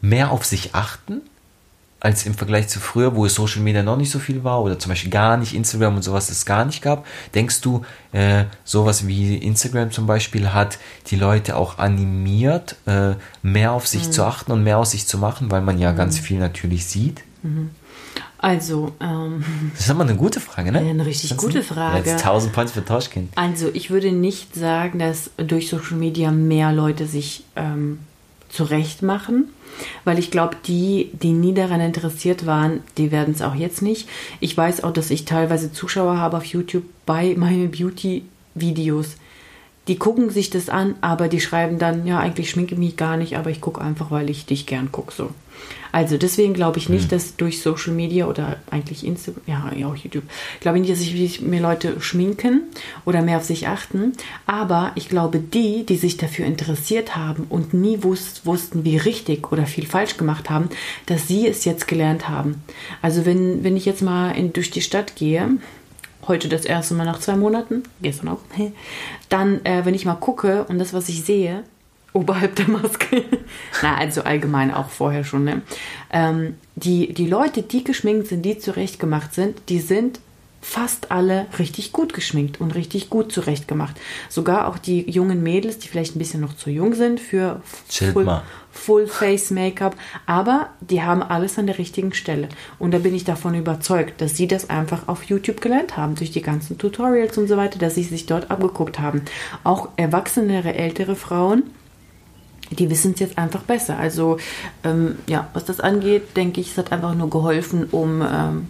mehr auf sich achten, als im Vergleich zu früher, wo es Social Media noch nicht so viel war oder zum Beispiel gar nicht Instagram und sowas es gar nicht gab. Denkst du, äh, sowas wie Instagram zum Beispiel hat die Leute auch animiert, äh, mehr auf sich zu achten und mehr aus sich zu machen, weil man ja ganz viel natürlich sieht? Also, ähm, *laughs* Das ist aber eine gute Frage, ne? Eine richtig Findest gute du? Frage. Jetzt 1000 Points für Tauschkind. also ich würde nicht sagen, dass durch Social Media mehr Leute sich ähm, zurecht machen, weil ich glaube, die, die nie daran interessiert waren, die werden es auch jetzt nicht. Ich weiß auch, dass ich teilweise Zuschauer habe auf YouTube bei meinen Beauty-Videos. Die gucken sich das an, aber die schreiben dann, ja, eigentlich schminke ich mich gar nicht, aber ich gucke einfach, weil ich dich gern gucke. So. Also deswegen glaube ich nicht, dass durch Social Media oder eigentlich Instagram, ja, ja, auch YouTube, glaube ich nicht, dass sich mir Leute schminken oder mehr auf sich achten. Aber ich glaube, die, die sich dafür interessiert haben und nie wusst, wussten, wie richtig oder viel falsch gemacht haben, dass sie es jetzt gelernt haben. Also wenn, wenn ich jetzt mal in, durch die Stadt gehe, heute das erste Mal nach zwei Monaten, gestern auch, *laughs* dann, äh, wenn ich mal gucke und das, was ich sehe, oberhalb der Maske, *laughs* na, also allgemein auch vorher schon, ne? ähm, die, die Leute, die geschminkt sind, die zurechtgemacht sind, die sind fast alle richtig gut geschminkt und richtig gut zurechtgemacht. Sogar auch die jungen Mädels, die vielleicht ein bisschen noch zu jung sind für Full, mal. Full Face Make-up, aber die haben alles an der richtigen Stelle. Und da bin ich davon überzeugt, dass sie das einfach auf YouTube gelernt haben, durch die ganzen Tutorials und so weiter, dass sie sich dort abgeguckt haben. Auch erwachsenere, ältere Frauen, die wissen es jetzt einfach besser. Also ähm, ja, was das angeht, denke ich, es hat einfach nur geholfen, um ähm,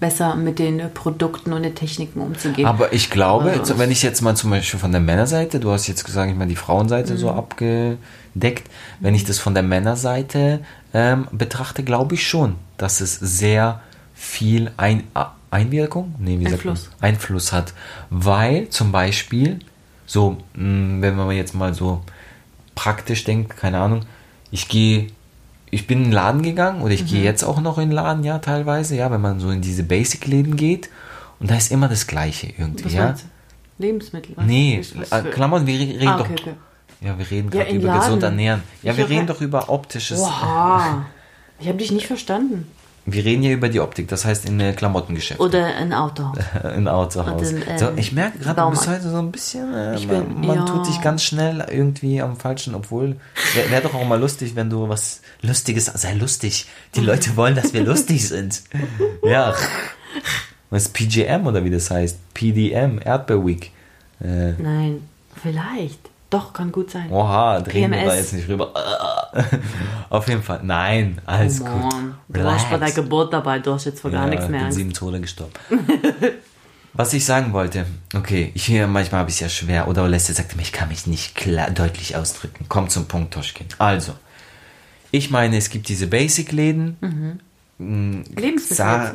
besser mit den Produkten und den Techniken umzugehen. Aber ich glaube, Also, wenn ich jetzt mal zum Beispiel von der Männerseite, du hast jetzt gesagt, ich mal die Frauenseite Mhm. so abgedeckt, wenn ich das von der Männerseite ähm, betrachte, glaube ich schon, dass es sehr viel ein, Einwirkung, nee, wie sagt man? Einfluss. Einfluss hat, weil zum Beispiel so, mh, wenn wir jetzt mal so praktisch denkt, keine Ahnung, ich gehe, ich bin in den Laden gegangen oder ich Mhm. gehe jetzt auch noch in den Laden, ja, teilweise, ja, wenn man so in diese Basic-Läden geht und da ist immer das Gleiche irgendwie, Was ja. Lebensmittel? Was? Nee, äh, Klammern, wir reden Ah, doch. okay, okay. Ja, wir reden Ja, gerade im über Laden. gesund ernähren. Ja, Ich wir reden ja- doch über optisches. Wow. Ich habe dich nicht verstanden. Wir reden ja über die Optik, das heißt in äh, Klamottengeschäft. Oder ein Auto. *laughs* in Autohaus. Und in, so, ähm, ich merke gerade, du bist heute so ein bisschen, äh, Ich man, bin- man ja. tut sich ganz schnell irgendwie am Falschen, obwohl, wäre wär doch auch mal lustig, wenn du was Lustiges, sei lustig. Die Leute *laughs* wollen, dass wir lustig sind. Ja. Was ist PGM oder wie das heißt? PDM, Erdbeerweek. Äh, Nein, vielleicht. Doch, kann gut sein. oha, drehen wir da jetzt nicht rüber. *laughs* Auf jeden Fall, nein, alles Oh gut. Du warst bei der. Geburt dabei, du hast jetzt vor gar Ja, nichts mehr bin Angst. sieben Tode gestorben. *laughs* Was ich sagen wollte, okay, ich hier manchmal habe ich es ja schwer, oder Olesja sagte mir, ich kann mich nicht klar, deutlich ausdrücken. Komm zum Punkt, Toschkin. Also, ich meine, es gibt diese Basic-Läden. Mhm. Lebensmittel. Sa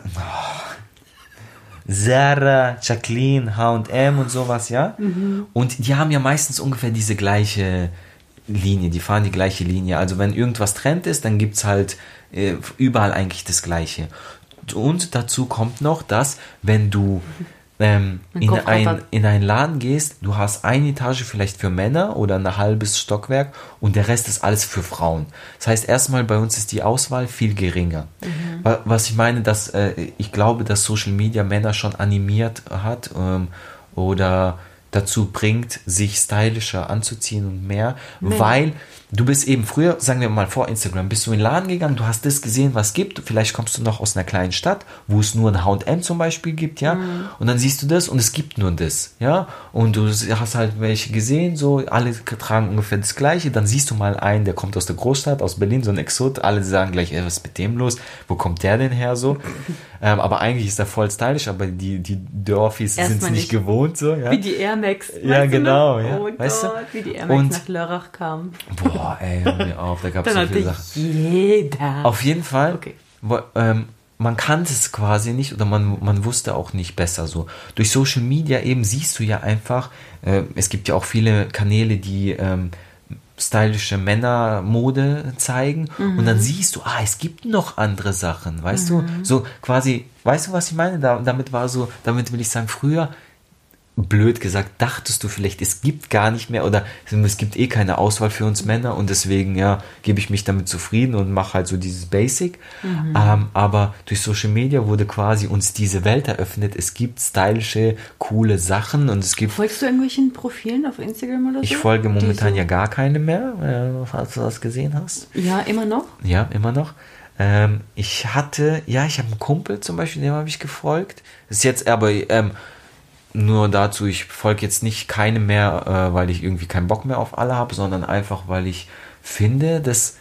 Zara, Jacqueline, H&M und sowas, ja? Und die haben ja meistens ungefähr diese gleiche Linie, die fahren die gleiche Linie. Also wenn irgendwas Trend ist, dann gibt's halt äh, überall eigentlich das Gleiche. Und dazu kommt noch, dass wenn du ähm, in, ein, in einen Laden gehst, du hast eine Etage vielleicht für Männer oder ein halbes Stockwerk und der Rest ist alles für Frauen. Das heißt, erstmal bei uns ist die Auswahl viel geringer. Wa- Was ich meine, dass äh, ich glaube, dass Social Media Männer schon animiert hat ähm, oder dazu bringt, sich stylischer anzuziehen und mehr, weil du bist eben früher, sagen wir mal vor Instagram, bist du in den Laden gegangen, du hast das gesehen, was es gibt, vielleicht kommst du noch aus einer kleinen Stadt, wo es nur ein H&M zum Beispiel gibt, ja, und dann siehst du das und es gibt nur das, ja, und du hast halt welche gesehen, so, alle tragen ungefähr das Gleiche, dann siehst du mal einen, der kommt aus der Großstadt, aus Berlin, so ein Exot, alle sagen gleich, ey, was ist mit dem los, wo kommt der denn her, so, *laughs* ähm, aber eigentlich ist er voll stylisch, aber die, die Dorfis sind es nicht nicht. gewohnt, so, ja. Wie die Air Max. Ja, du genau, noch? ja. Oh Weißt du? Gott, wie die Air Max Und- nach Lörrach kam. Boah, ey, hör mir auf, da gab es so viele Sachen. jeder. Auf jeden Fall, Okay. wo, ähm, man kannte es quasi nicht oder man, man wusste auch nicht besser so. Durch Social Media eben siehst du ja einfach, äh, es gibt ja auch viele Kanäle, die ähm, stylische Männermode zeigen und dann siehst du, ah, es gibt noch andere Sachen, weißt du? So quasi, weißt du, was ich meine? Da, damit war so, damit will ich sagen, früher blöd gesagt, dachtest du vielleicht, es gibt gar nicht mehr oder es gibt eh keine Auswahl für uns Männer und deswegen ja gebe ich mich damit zufrieden und mache halt so dieses Basic. Ähm, aber durch Social Media wurde quasi uns diese Welt eröffnet. Es gibt stylische, coole Sachen und es gibt. Folgst du irgendwelchen Profilen auf Instagram oder so? Ich folge momentan ja gar keine mehr, äh, falls du das gesehen hast. Ja, immer noch? Ja, immer noch. Ähm, ich hatte, ja, ich habe einen Kumpel zum Beispiel, dem habe ich gefolgt. Das ist jetzt aber ähm, nur dazu, ich folge jetzt nicht keinem mehr, äh, weil ich irgendwie keinen Bock mehr auf alle habe, sondern einfach, weil ich finde, dass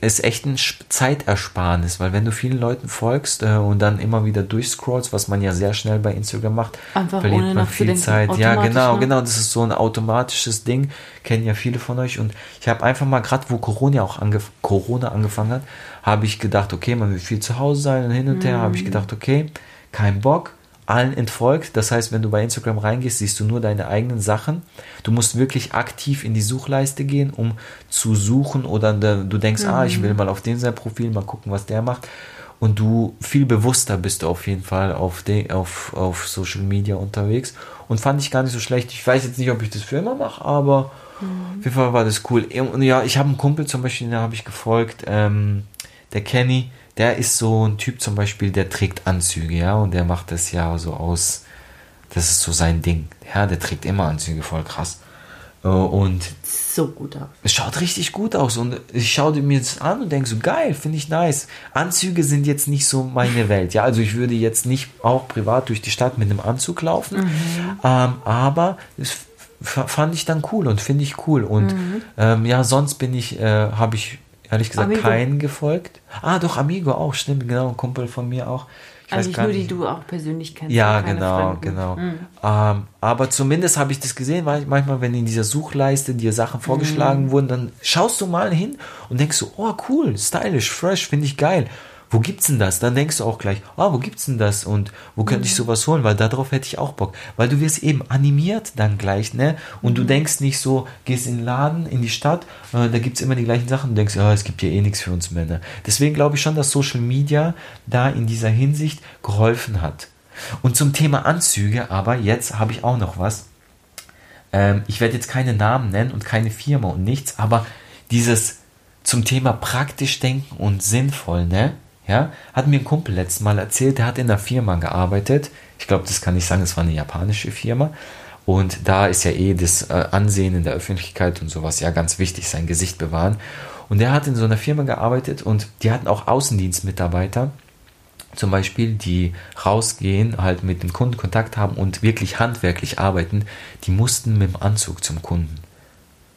es echt ein Zeitersparnis, weil wenn du vielen Leuten folgst äh, und dann immer wieder durchscrollst, was man ja sehr schnell bei Instagram macht, Einfach verliert man viel Zeit. Ja, genau, ne? genau, das ist so ein automatisches Ding, kennen ja viele von euch und ich habe einfach mal gerade, wo Corona auch angef Corona angefangen hat, habe ich gedacht, okay, man will viel zu Hause sein und hin und her, Mhm. habe ich gedacht, okay, kein Bock, allen entfolgt. Das heißt, wenn du bei Instagram reingehst, siehst du nur deine eigenen Sachen. Du musst wirklich aktiv in die Suchleiste gehen, um zu suchen oder du denkst, ah, ich will mal auf den sein Profil, mal gucken, was der macht. Und du viel bewusster bist du auf jeden Fall auf, de, auf, auf Social Media unterwegs. Und fand ich gar nicht so schlecht. Ich weiß jetzt nicht, ob ich das für immer mache, aber auf jeden Fall war das cool. Und ja, ich habe einen Kumpel zum Beispiel, den habe ich gefolgt, ähm, der Kenny, der ist so ein Typ zum Beispiel, der trägt Anzüge, ja, und der macht das ja so aus, das ist so sein Ding. Ja, der trägt immer Anzüge, voll krass. Äh, Und So gut aus. es schaut richtig gut aus und ich schaue mir das an und denke so, geil, finde ich nice. Anzüge sind jetzt nicht so meine Welt, ja, also ich würde jetzt nicht auch privat durch die Stadt mit einem Anzug laufen, ähm, aber es f- fand ich dann cool und finde ich cool und ähm, ja, sonst bin ich, äh, habe ich ehrlich gesagt Amigo. keinen gefolgt. Ah, doch, Amigo auch, stimmt, genau, ein Kumpel von mir auch. Ich weiß Eigentlich gar nur die nicht. du auch persönlich kennst. Ja, genau, Fremden. genau. Mhm. Ähm, aber zumindest habe ich das gesehen, weil manchmal, wenn in dieser Suchleiste dir Sachen vorgeschlagen wurden, dann schaust du mal hin und denkst so, oh cool, stylisch, fresh, finde ich geil. Wo gibt's denn das? Dann denkst du auch gleich, ah, wo gibt's denn das? Und wo könnte ich sowas holen? Weil darauf hätte ich auch Bock. Weil du wirst eben animiert dann gleich, ne? Und du denkst nicht so, gehst in den Laden, in die Stadt, äh, da gibt's immer die gleichen Sachen und denkst, ja, es gibt hier eh nichts für uns Männer. Deswegen glaube ich schon, dass Social Media da in dieser Hinsicht geholfen hat. Und zum Thema Anzüge, aber jetzt habe ich auch noch was. Ähm, ich werde jetzt keine Namen nennen und keine Firma und nichts, aber dieses zum Thema praktisch denken und sinnvoll, ne? Ja, hat mir ein Kumpel letztes Mal erzählt, der hat in einer Firma gearbeitet. Ich glaube, das kann ich sagen, es war eine japanische Firma. Und da ist ja eh das äh, Ansehen in der Öffentlichkeit und sowas ja ganz wichtig, sein Gesicht bewahren. Und der hat in so einer Firma gearbeitet und die hatten auch Außendienstmitarbeiter, zum Beispiel, die rausgehen, halt mit dem Kunden Kontakt haben und wirklich handwerklich arbeiten, die mussten mit dem Anzug zum Kunden.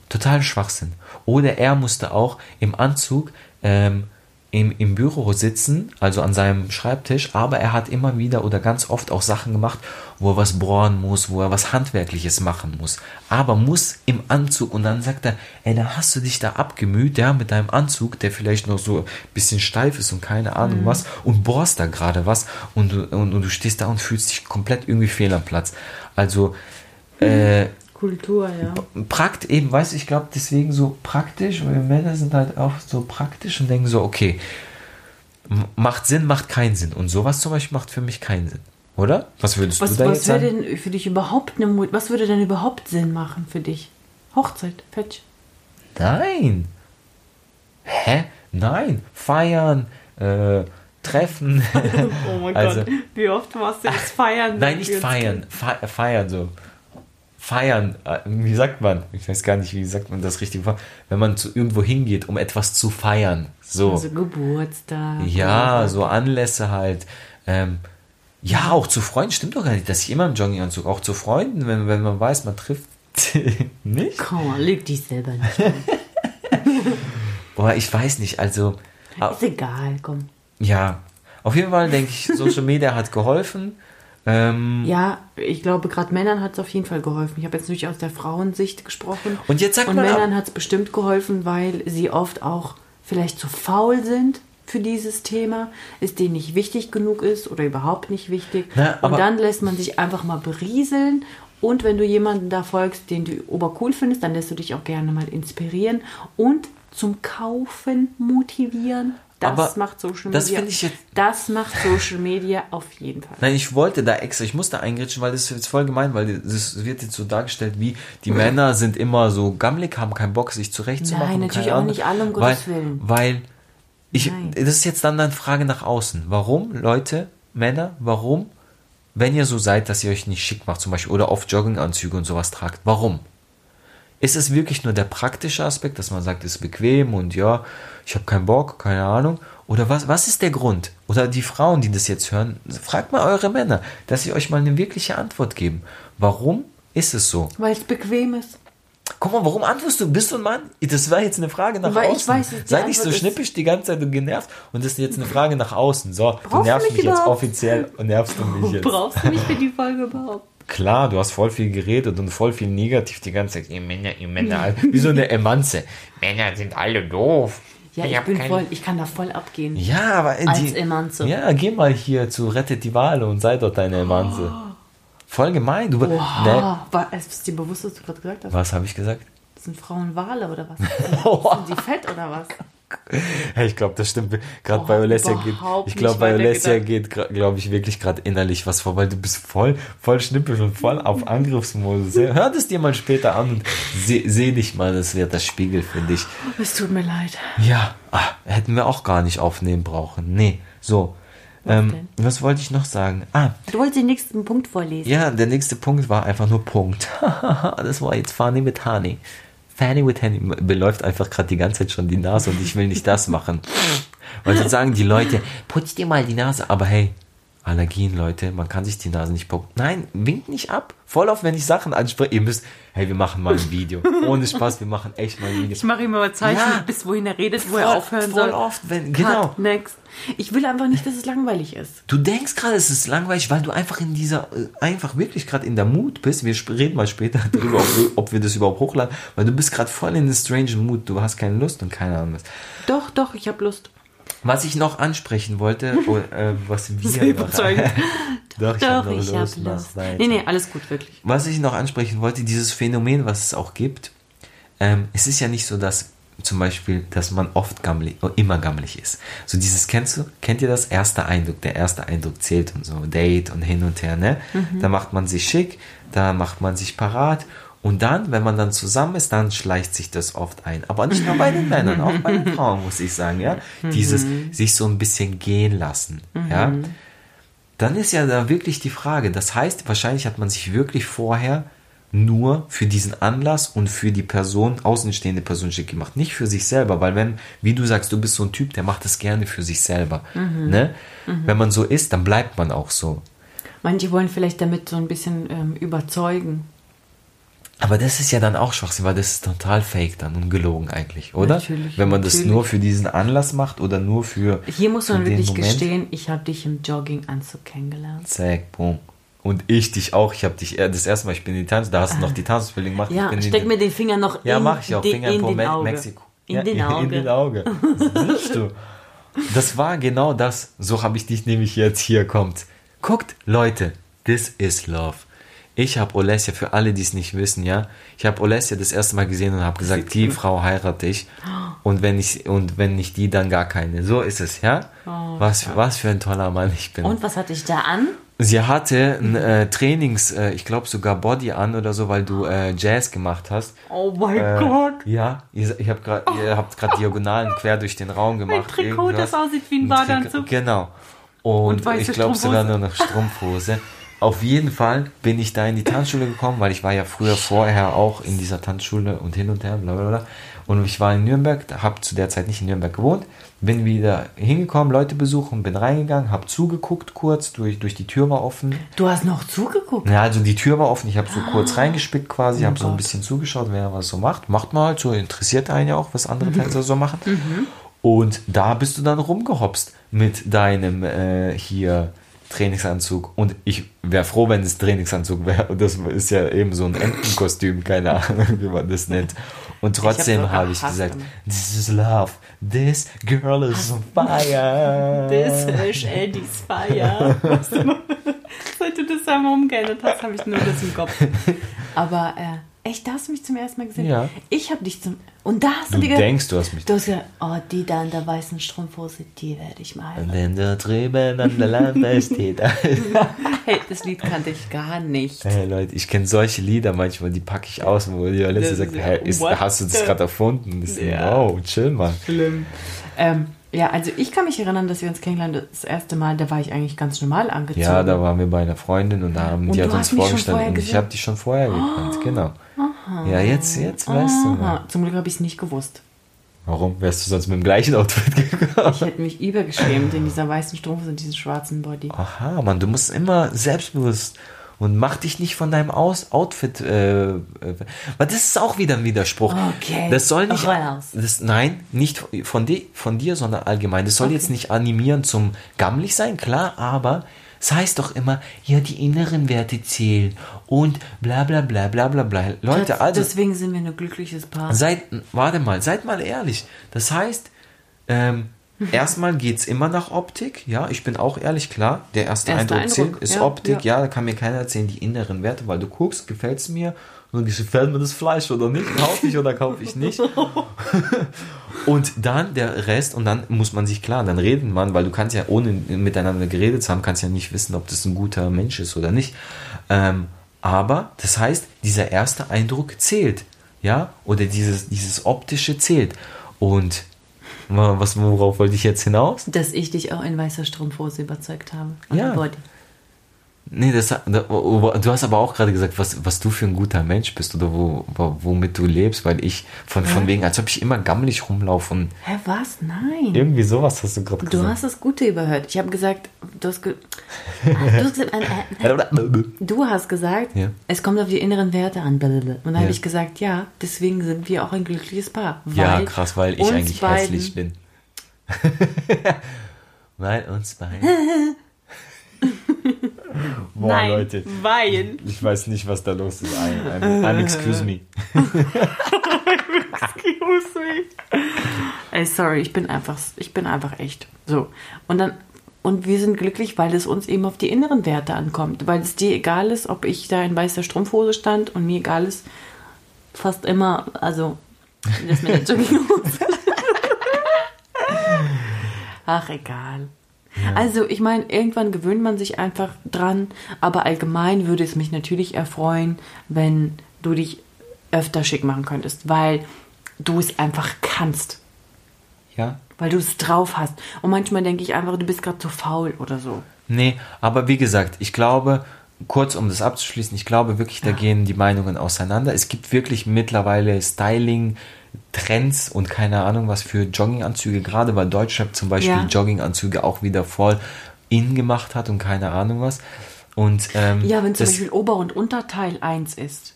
Total Schwachsinn. Oder er musste auch im Anzug ähm, im, im Büro sitzen, also an seinem Schreibtisch, aber er hat immer wieder oder ganz oft auch Sachen gemacht, wo er was bohren muss, wo er was Handwerkliches machen muss. Aber muss im Anzug und dann sagt er, ey, da hast du dich da abgemüht, ja, mit deinem Anzug, der vielleicht noch so ein bisschen steif ist und keine Ahnung mhm. was und bohrst da gerade was und du, und, und, du stehst da und fühlst dich komplett irgendwie fehl am Platz. Also, äh, Kultur, ja. Prakt eben, weißt du, ich glaube deswegen so praktisch, weil Männer sind halt auch so praktisch und denken so, okay, macht Sinn, macht keinen Sinn. Und sowas zum Beispiel macht für mich keinen Sinn. Oder? Was würdest was, du da was jetzt sagen? Was denn für dich überhaupt eine Mut, was würde denn überhaupt Sinn machen für dich? Hochzeit, Fetch. Nein. Hä? Nein. Feiern, äh, Treffen. *laughs* oh mein also, Gott, wie oft machst du jetzt feiern? Nein, nicht feiern. Fe feiern so feiern, äh, wie sagt man? Ich weiß gar nicht, wie sagt man das richtig, wenn man zu irgendwo hingeht, um etwas zu feiern. So. Also Geburtstag. Ja, so Anlässe halt. Ähm, ja, auch zu Freunden stimmt doch gar nicht, dass ich immer im Jogginganzug, auch zu Freunden, wenn, wenn man weiß, man trifft *laughs* nicht. Komm, lüg dich selber nicht. *laughs* Boah, ich weiß nicht, also. Ist egal, komm. Ja, auf jeden Fall denke ich, Social Media hat geholfen. Ähm, ja, ich glaube, gerade Männern hat es auf jeden Fall geholfen. Ich habe jetzt natürlich aus der Frauensicht gesprochen. Und jetzt sag Und mal Männern hat es bestimmt geholfen, weil sie oft auch vielleicht zu faul sind für dieses Thema, es denen nicht wichtig genug ist oder überhaupt nicht wichtig. Na, und dann lässt man sich einfach mal berieseln. Und wenn du jemanden da folgst, den du obercool findest, dann lässt du dich auch gerne mal inspirieren und zum Kaufen motivieren. Das aber macht Social das Media. Ich jetzt, das macht Social Media auf jeden Fall. Nein, ich wollte da extra, ich musste eingritschen, weil das ist jetzt voll gemein, weil das wird jetzt so dargestellt, wie die mhm. Männer sind immer so gammelig, haben keinen Bock, sich zurechtzumachen. Nein, natürlich auch nicht alle, um Gottes weil, Willen. Weil ich, das ist jetzt dann eine Frage nach außen. Warum, Leute, Männer, warum, wenn ihr so seid, dass ihr euch nicht schick macht, zum Beispiel, oder oft Jogginganzüge und sowas tragt, warum? Ist es wirklich nur der praktische Aspekt, dass man sagt, es ist bequem und ja, ich habe keinen Bock, keine Ahnung? Oder was, was ist der Grund? Oder die Frauen, die das jetzt hören, fragt mal eure Männer, dass sie euch mal eine wirkliche Antwort geben. Warum ist es so? Weil es bequem ist. Guck mal, warum antwortest du? Bist du ein Mann? Das war jetzt eine Frage nach Weil außen. Ich weiß, Sei nicht so schnippisch die ganze Zeit und genervt. Und das ist jetzt eine Frage nach außen. So, Brauchst du nervst mich überhaupt? jetzt offiziell und nervst du mich *laughs* jetzt. Brauchst du mich für die Folge überhaupt? Klar, du hast voll viel geredet und voll viel negativ die ganze Zeit. Ihr Männer, ihr Männer, wie so eine Emanze. Männer sind alle doof. Ja, ich, ich bin kein... voll, ich kann da voll abgehen. Ja, aber als die, Emanze. Ja, geh mal hier zu Rettet die Wale und sei dort deine Emanze. Oh. Voll gemein. Du, wow. ne? War, ist dir bewusst, was du gerade gesagt hast? Was habe ich gesagt? Das sind Frauen Wale oder was? *laughs* sind die fett oder was? Ich glaube, das stimmt. Gerade bei Olesia geht, ich glaube, bei Olesia geht, glaube ich, wirklich gerade innerlich was vor, weil du bist voll, voll schnippisch und voll auf Angriffsmodus. Hör es dir mal später an und seh, seh dich mal, das wird das Spiegel für dich. Es tut mir leid. Ja, ach, hätten wir auch gar nicht aufnehmen brauchen. Nee, so. Was, ähm, was wollte ich noch sagen? Ah. Du wolltest den nächsten Punkt vorlesen. Ja, der nächste Punkt war einfach nur Punkt. *laughs* das war jetzt Fanny mit Hani. Fanny with Henny beläuft einfach gerade die ganze Zeit schon die Nase und ich will nicht das machen. Weil dann sagen die Leute, putz dir mal die Nase. Aber hey, Allergien, Leute, man kann sich die Nase nicht putzen. Nein, winkt nicht ab. Voll auf, wenn ich Sachen anspreche. Ihr müsst, hey, wir machen mal ein Video. Ohne Spaß, wir machen echt mal ein Video. Ich mache ihm mal Zeichen, ja, bis wohin er redet, wo voll, er aufhören voll soll. Voll oft, wenn, genau. Cut, next. Ich will einfach nicht, dass es langweilig ist. Du denkst gerade, es ist langweilig, weil du einfach in dieser, äh, einfach wirklich gerade in der Mut bist. Wir reden mal später *laughs* darüber, ob, wir, das überhaupt hochladen, weil du bist gerade voll in der strange Mut. Du hast keine Lust und keine Ahnung was. Doch, doch, ich habe Lust. Was ich noch ansprechen wollte, oh, äh, was wir *laughs* Sehr überzeugend. *laughs* Doch, ich Doch, hab ich hab Lust, Lust. Nee, nee, alles gut, wirklich. Was ich noch ansprechen wollte, dieses Phänomen, was es auch gibt, ähm, es ist ja nicht so, dass zum Beispiel, dass man oft gammelig, oh, immer gammelig ist. So dieses, kennst du, kennt ihr das? Erster Eindruck, der erste Eindruck zählt und so, Date und hin und her, ne? Da macht man sich schick, da macht man sich parat und dann, wenn man dann zusammen ist, dann schleicht sich das oft ein. Aber nicht nur bei den Männern, auch bei den *laughs* Frauen, muss ich sagen, ja? Dieses sich so ein bisschen gehen lassen, ja? Dann ist ja da wirklich die Frage, das heißt, wahrscheinlich hat man sich wirklich vorher nur für diesen Anlass und für die Person, außenstehende Person schick gemacht, nicht für sich selber, weil wenn, wie du sagst, du bist so ein Typ, der macht das gerne für sich selber. Ne? Wenn man so ist, dann bleibt man auch so. Manche wollen vielleicht damit so ein bisschen ähm, überzeugen. Aber das ist ja dann auch Schwachsinn, weil das ist total fake dann und gelogen eigentlich, oder? Natürlich, Wenn man das natürlich. nur für diesen Anlass macht oder nur für Hier muss man wirklich Moment. gestehen, ich habe dich im Jogginganzug kennengelernt. Zack, boom. Und ich dich auch. Ich habe dich das erste Mal, ich bin in die Tanz, da hast du noch die Tanzausbildung gemacht. Ja, ich steck die- mir den Finger noch Ja, in, mach ich auch. den- Finger in in den Auge. Mexiko. In ja, den Auge. *laughs* In den Auge. Siehst du? Das war genau das. So habe ich dich nämlich jetzt hier kommt. Guckt, Leute, this is love. Ich habe Olesja, für alle, die es nicht wissen, ja, ich habe Olesja das erste Mal gesehen und habe gesagt, die Frau heirate ich. Und wenn ich und wenn nicht die, dann gar keine. So ist es, ja. was, für, was für ein toller Mann ich bin. Oh, Und was hatte ich da an? Sie hatte ein äh, Trainings, äh, ich glaube sogar Body an oder so, weil du äh, Jazz gemacht hast. Oh mein Äh, Gott. Ja, ihr, ich hab grad, ihr habt gerade Diagonalen quer durch den Raum gemacht. Trikot, irgendwas. das aussieht wie ein Badeanzug. Genau. Und, Und ich glaube sogar nur noch Strumpfhose. *laughs* Auf jeden Fall bin ich da in die Tanzschule gekommen, weil ich war ja früher vorher auch in dieser Tanzschule und hin und her, bla bla bla. Und ich war in Nürnberg, habe zu der Zeit nicht in Nürnberg gewohnt, bin wieder hingekommen, Leute besuchen, bin reingegangen, habe zugeguckt kurz, durch, durch die Tür war offen. Du hast noch zugeguckt. Ja, also die Tür war offen, ich habe so Ah. kurz reingespickt quasi, habe so ein bisschen zugeschaut, wer was so macht. Macht man halt so, interessiert einen ja auch, was andere Mhm. Tänzer so machen. Und da bist du dann rumgehopst mit deinem äh, hier Trainingsanzug. Und ich wäre froh, wenn es Trainingsanzug wäre. Und das ist ja eben so ein Entenkostüm, keine Ahnung, wie man das nennt. Und trotzdem habe ich gehasst gesagt, this is love, this girl is on fire. Das ist Eddies noch? Seit du das einmal umgeändert hast, habe ich nur das im Kopf. Aber äh, echt, da hast du mich zum ersten Mal gesehen. Ja. Ich habe dich zum... Und da hast du, Du dir denkst, du hast mich du hast gesagt, oh, die da in der weißen Strumpfhose, die werde ich mal heiraten. Wenn da drüben an der Lampe *laughs* steht. Hey, das Lied kannte ich gar nicht. Hey Leute, ich kenne solche Lieder manchmal, die packe ich aus, wo die Das sagt, ist hey, ist, hast du das gerade erfunden? Ist, Ja. Wow, chill mal. Schlimm. Ähm, ja, also ich kann mich erinnern, dass wir uns kennengelernt das erste Mal, da war ich eigentlich ganz normal angezogen. Ja, da waren wir bei einer Freundin und da haben Und die hat uns vorgestellt und ich habe die schon vorher gekannt, genau. Ja, jetzt, jetzt weißt du. mal. Aha, zum Glück habe ich es nicht gewusst. Warum wärst du sonst mit dem gleichen Outfit gekommen? Ich hätte mich übergeschämt in dieser weißen Strumpfhose und diesem schwarzen Body. Aha, Mann, du musst immer selbstbewusst und mach dich nicht von deinem Aus Outfit. Äh, äh, weil das ist auch wieder ein Widerspruch. Okay. Das soll nicht. Das, nein, nicht von, di, von dir, sondern allgemein. Das soll jetzt nicht animieren zum gammelig sein, klar, aber es heißt doch immer, ja, die inneren Werte zählen und bla bla bla bla bla bla. Leute, Schatz, also Deswegen sind wir ein glückliches Paar. Seid, warte mal, seid mal ehrlich. Das heißt, ähm, erstmal geht's immer nach Optik. Ja, ich bin auch ehrlich, klar. Der erste, Erster Eindruck, zählt, Eindruck, ist ja, Optik. ja. Ja. da kann mir keiner erzählen, die inneren Werte, weil du guckst, gefällt's mir. Und gefällt mir das Fleisch oder nicht? Kaufe ich oder kaufe ich nicht? *laughs* und dann der Rest, und dann muss man sich klar, dann redet man, weil du kannst ja, ohne miteinander geredet zu haben, kannst ja nicht wissen, ob das ein guter Mensch ist oder nicht. Ähm, aber das heißt, dieser erste Eindruck zählt. Ja? Oder dieses, dieses optische zählt. Und was, worauf wollte ich jetzt hinaus? Dass ich dich auch in weißer Strumpfhose überzeugt habe. Und Ja. Body. Nee, das, da- du hast aber auch gerade gesagt, was, was du für ein guter Mensch bist oder wo, wo, womit du lebst, weil ich von, von wegen, als ob ich immer gammelig rumlaufe und Hä, was? Nein. irgendwie sowas hast du gerade Du gesagt. hast das Gute überhört. Ich habe gesagt, du hast, ge *laughs* Ah, du hast gesagt, äh, äh, du hast gesagt, Ja. es kommt auf die inneren Werte an. Und dann Ja. habe ich gesagt, ja, deswegen sind wir auch ein glückliches Paar. Ja, krass, weil ich eigentlich hässlich bin. *laughs* weil uns beiden. *laughs* *laughs* Boah, Nein, Leute. weil. Ich weiß nicht, was da los ist. I'm, I'm, I'm excuse me. *laughs* Excuse me. Ey, sorry, ich bin einfach, ich bin einfach echt. So. Und dann, und wir sind glücklich, weil es uns eben auf die inneren Werte ankommt. Weil es dir egal ist, ob ich da in weißer Strumpfhose stand und mir egal ist, fast immer, also, das mit der Jogginghose. Ach, egal. Also, ich meine, irgendwann gewöhnt man sich einfach dran, aber allgemein würde es mich natürlich erfreuen, wenn du dich öfter schick machen könntest, weil du es einfach kannst. Ja? Weil du es drauf hast. Und manchmal denke ich einfach, du bist gerade zu faul oder so. Nee, aber wie gesagt, ich glaube, kurz um das abzuschließen, ich glaube wirklich, da gehen die Meinungen auseinander. Es gibt wirklich mittlerweile Styling, Trends und keine Ahnung was für Jogginganzüge, gerade weil Deutschland zum Beispiel Ja. Jogginganzüge auch wieder voll in gemacht hat und keine Ahnung was. Und ähm, Ja, wenn zum das, Beispiel Ober- und Unterteil eins ist.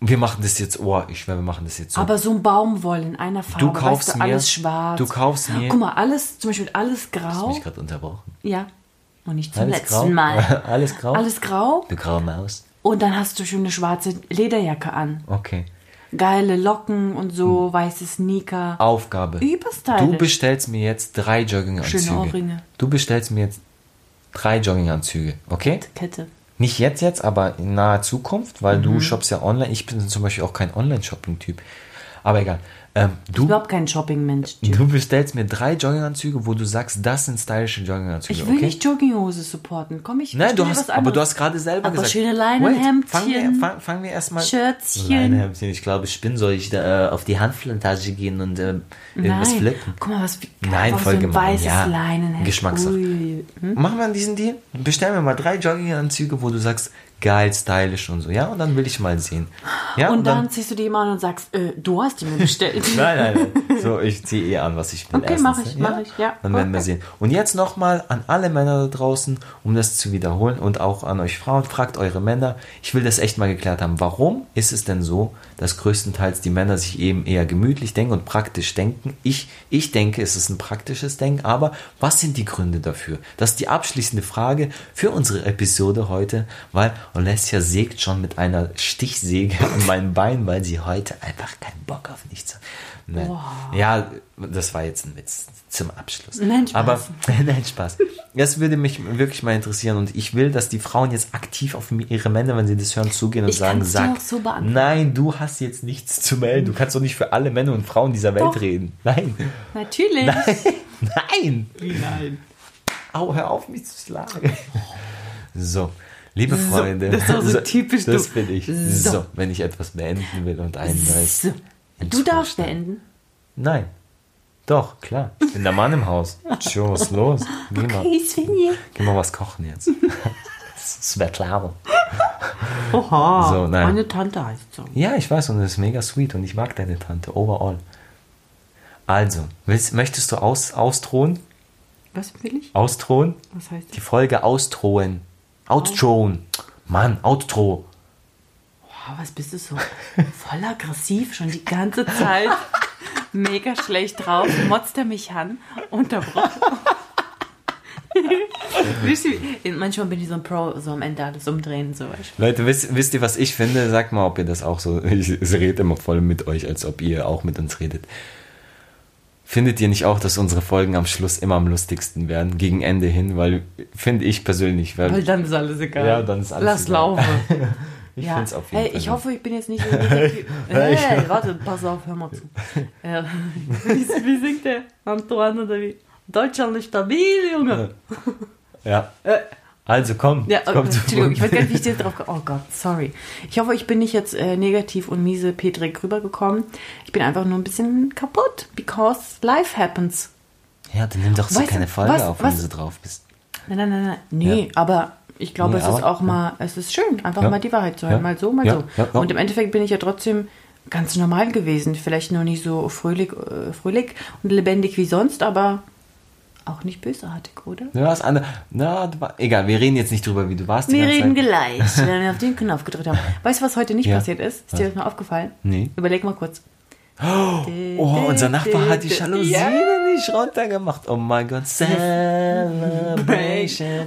wir machen das jetzt, oh, ich schwöre, wir machen das jetzt so. Aber so ein Baumwoll in einer Farbe, du kaufst weißt du, mir, alles schwarz. du kaufst mir, Guck mal, alles, zum Beispiel alles hast grau. mich gerade unterbrochen. Ja. Und nicht zum Alles letzten grau? Mal. *laughs* Alles grau? Alles grau. Du graue Maus. Und dann hast du schon eine schwarze Lederjacke an. Okay. Geile Locken und so, weiße Sneaker. Aufgabe. Überstylisch. Du bestellst mir jetzt drei Jogginganzüge. Schöne Ohrringe. Du bestellst mir jetzt drei Jogginganzüge, okay? Kette. Nicht jetzt jetzt, aber in naher Zukunft, weil Mhm. du shoppst ja online. Ich bin zum Beispiel auch kein Online-Shopping-Typ. Aber egal. Ähm, du, Überhaupt kein Shopping-Mensch. du bestellst mir drei Jogginganzüge, wo du sagst, das sind stylische Jogginganzüge, Ich will okay? nicht Jogginghose supporten. Komm, ich Nein, du hast, aber du hast gerade selber Aber gesagt. schöne Leinenhemdchen, fangen wir, fang, fangen wir erstmal. Schürzchen. Leinenhemdchen, ich glaube, ich bin, soll ich da äh, auf die Handplantage gehen und äh, irgendwas Nein. flippen? Guck mal, was wie geil, Nein, voll so ein gemein. weißes Ja, Leinenhemd. Geschmackssache. Hm? Machen wir diesen Deal? Bestell mir mal drei Jogginganzüge, wo du sagst, geil, stylisch und so. Ja, und dann will ich mal sehen. Ja, Und, dann, ziehst du die mal an und sagst, äh, du hast die mir bestellt. *laughs* Nein, nein, nein. So, ich ziehe eh an, was ich will. Okay, erstens, mach ich, mach ich, ja. Dann werden wir sehen. Und jetzt nochmal an alle Männer da draußen, um das zu wiederholen und auch an euch Frauen, fragt eure Männer. Ich will das echt mal geklärt haben. Warum ist es denn so, dass größtenteils die Männer sich eben eher gemütlich denken und praktisch denken? Ich, ich denke, es ist ein praktisches Denken, aber was sind die Gründe dafür? Das ist die abschließende Frage für unsere Episode heute, weil Alessia sägt schon mit einer Stichsäge an meinem Bein, weil sie heute einfach keinen Bock auf nichts hat. Nein. Ja, das war jetzt ein Witz zum Abschluss. Nein, Spaß. Aber *laughs* nein, Spaß. Das würde mich wirklich mal interessieren und ich will, dass die Frauen jetzt aktiv auf ihre Männer, wenn sie das hören, zugehen und Ich sagen, sag, so nein, du hast jetzt nichts zu melden. Du kannst doch nicht für alle Männer und Frauen dieser Welt Doch. reden. Nein. Natürlich. Nein. Nein. Au, hör auf, mich zu schlagen. So, liebe So, Freunde. das ist doch so typisch Das bin ich. So. So. wenn ich etwas beenden will und ein neues. So. Du darfst beenden. Nein. Doch, klar. Ich bin der Mann im Haus. Ist los? Geh mal, Hey, Svenje. geh mal was kochen jetzt. *laughs* Svetlana. *laughs* Oha. So, nein. Meine Tante heißt so. Ja, ich weiß und das ist mega sweet und ich mag deine Tante overall. Also, willst, möchtest du aus, ausdrohen? Was will ich? Ausdrohen? Was heißt Die das? Folge ausdrohen. Outdrohen. Mann, outdroh. Boah, was bist du so voll aggressiv schon die ganze Zeit? *laughs* Mega schlecht drauf. Motzt er mich an. Unterbrochen. Wisst ihr, manchmal bin ich so ein Pro, so am Ende alles umdrehen. So. Leute, wisst, wisst ihr, was ich finde? Sagt mal, ob ihr das auch so. *laughs* Ich, ich rede immer voll mit euch, als ob ihr auch mit uns redet. Findet ihr nicht auch, dass unsere Folgen am Schluss immer am lustigsten werden, gegen Ende hin? Weil, finde ich persönlich, weil, Weil dann ist alles egal. Ja, dann ist alles Lass egal. laufen. *laughs* ich ja. finde es auf jeden hey, Fall. ich hoffe, ich bin jetzt nicht so *laughs* negativ. Hey, warte, pass auf, hör mal zu. Wie singt der? Antoine oder wie? Deutschland ist stabil, Junge. *laughs* Ja. Also komm, Ja, komm äh, Entschuldigung, ich weiß gar nicht, wie ich jetzt drauf komme. Oh Gott, sorry. Ich hoffe, ich bin nicht jetzt äh, negativ und miese Petrik rübergekommen. Ich bin einfach nur ein bisschen kaputt, because life happens. Ja, dann nimm doch so Weißt keine Folge was- auf, wenn was- du so drauf bist. Nein, nein, nein, nein. Nee, aber ich glaube, Nee, es ist auch mal, es ist schön, einfach Ja. mal die Wahrheit zu hören. Ja. Mal so, mal Ja. so. Ja, ja. Und im Endeffekt bin ich ja trotzdem ganz normal gewesen. Vielleicht nur nicht so fröhlich, äh, fröhlich und lebendig wie sonst, aber auch nicht bösartig, oder? Ja, was andere. Na, war, egal, wir reden jetzt nicht drüber, wie du warst. Wir reden Zeit. gleich, *laughs* wenn wir auf den Knopf gedrückt haben. Weißt du, was heute nicht Ja. passiert ist? Ist dir das mal aufgefallen? Nee. Überleg mal kurz. Oh, unser Nachbar hat die Jalousien Ja. nicht runtergemacht. Oh mein Gott, Celebration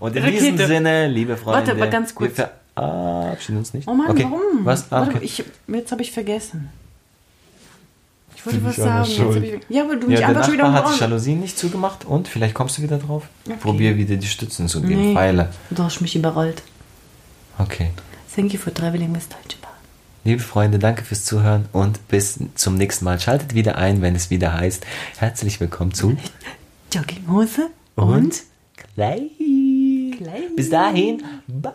Und in Rakete. diesem Sinne, liebe Freunde, Warte, aber ganz kurz. wir verabschieden uns nicht. Oh Mann, okay. warum? Was? Ah, Warte, okay. ich, jetzt habe ich vergessen. Ich wollte was sagen. Ich, ja, aber du Ja, mich der einfach schon wieder hat die Jalousien nicht zugemacht und vielleicht kommst du wieder drauf. Okay. Probier wieder die Stützen zu geben, Nee. Pfeile. Du hast mich überrollt. Okay. Thank you for traveling with Deutsche Bahn. Liebe Freunde, danke fürs Zuhören und bis zum nächsten Mal. Schaltet wieder ein, wenn es wieder heißt. Herzlich willkommen zu *laughs* Jogginghose und Kleid. Kleid. Bis dahin, bye.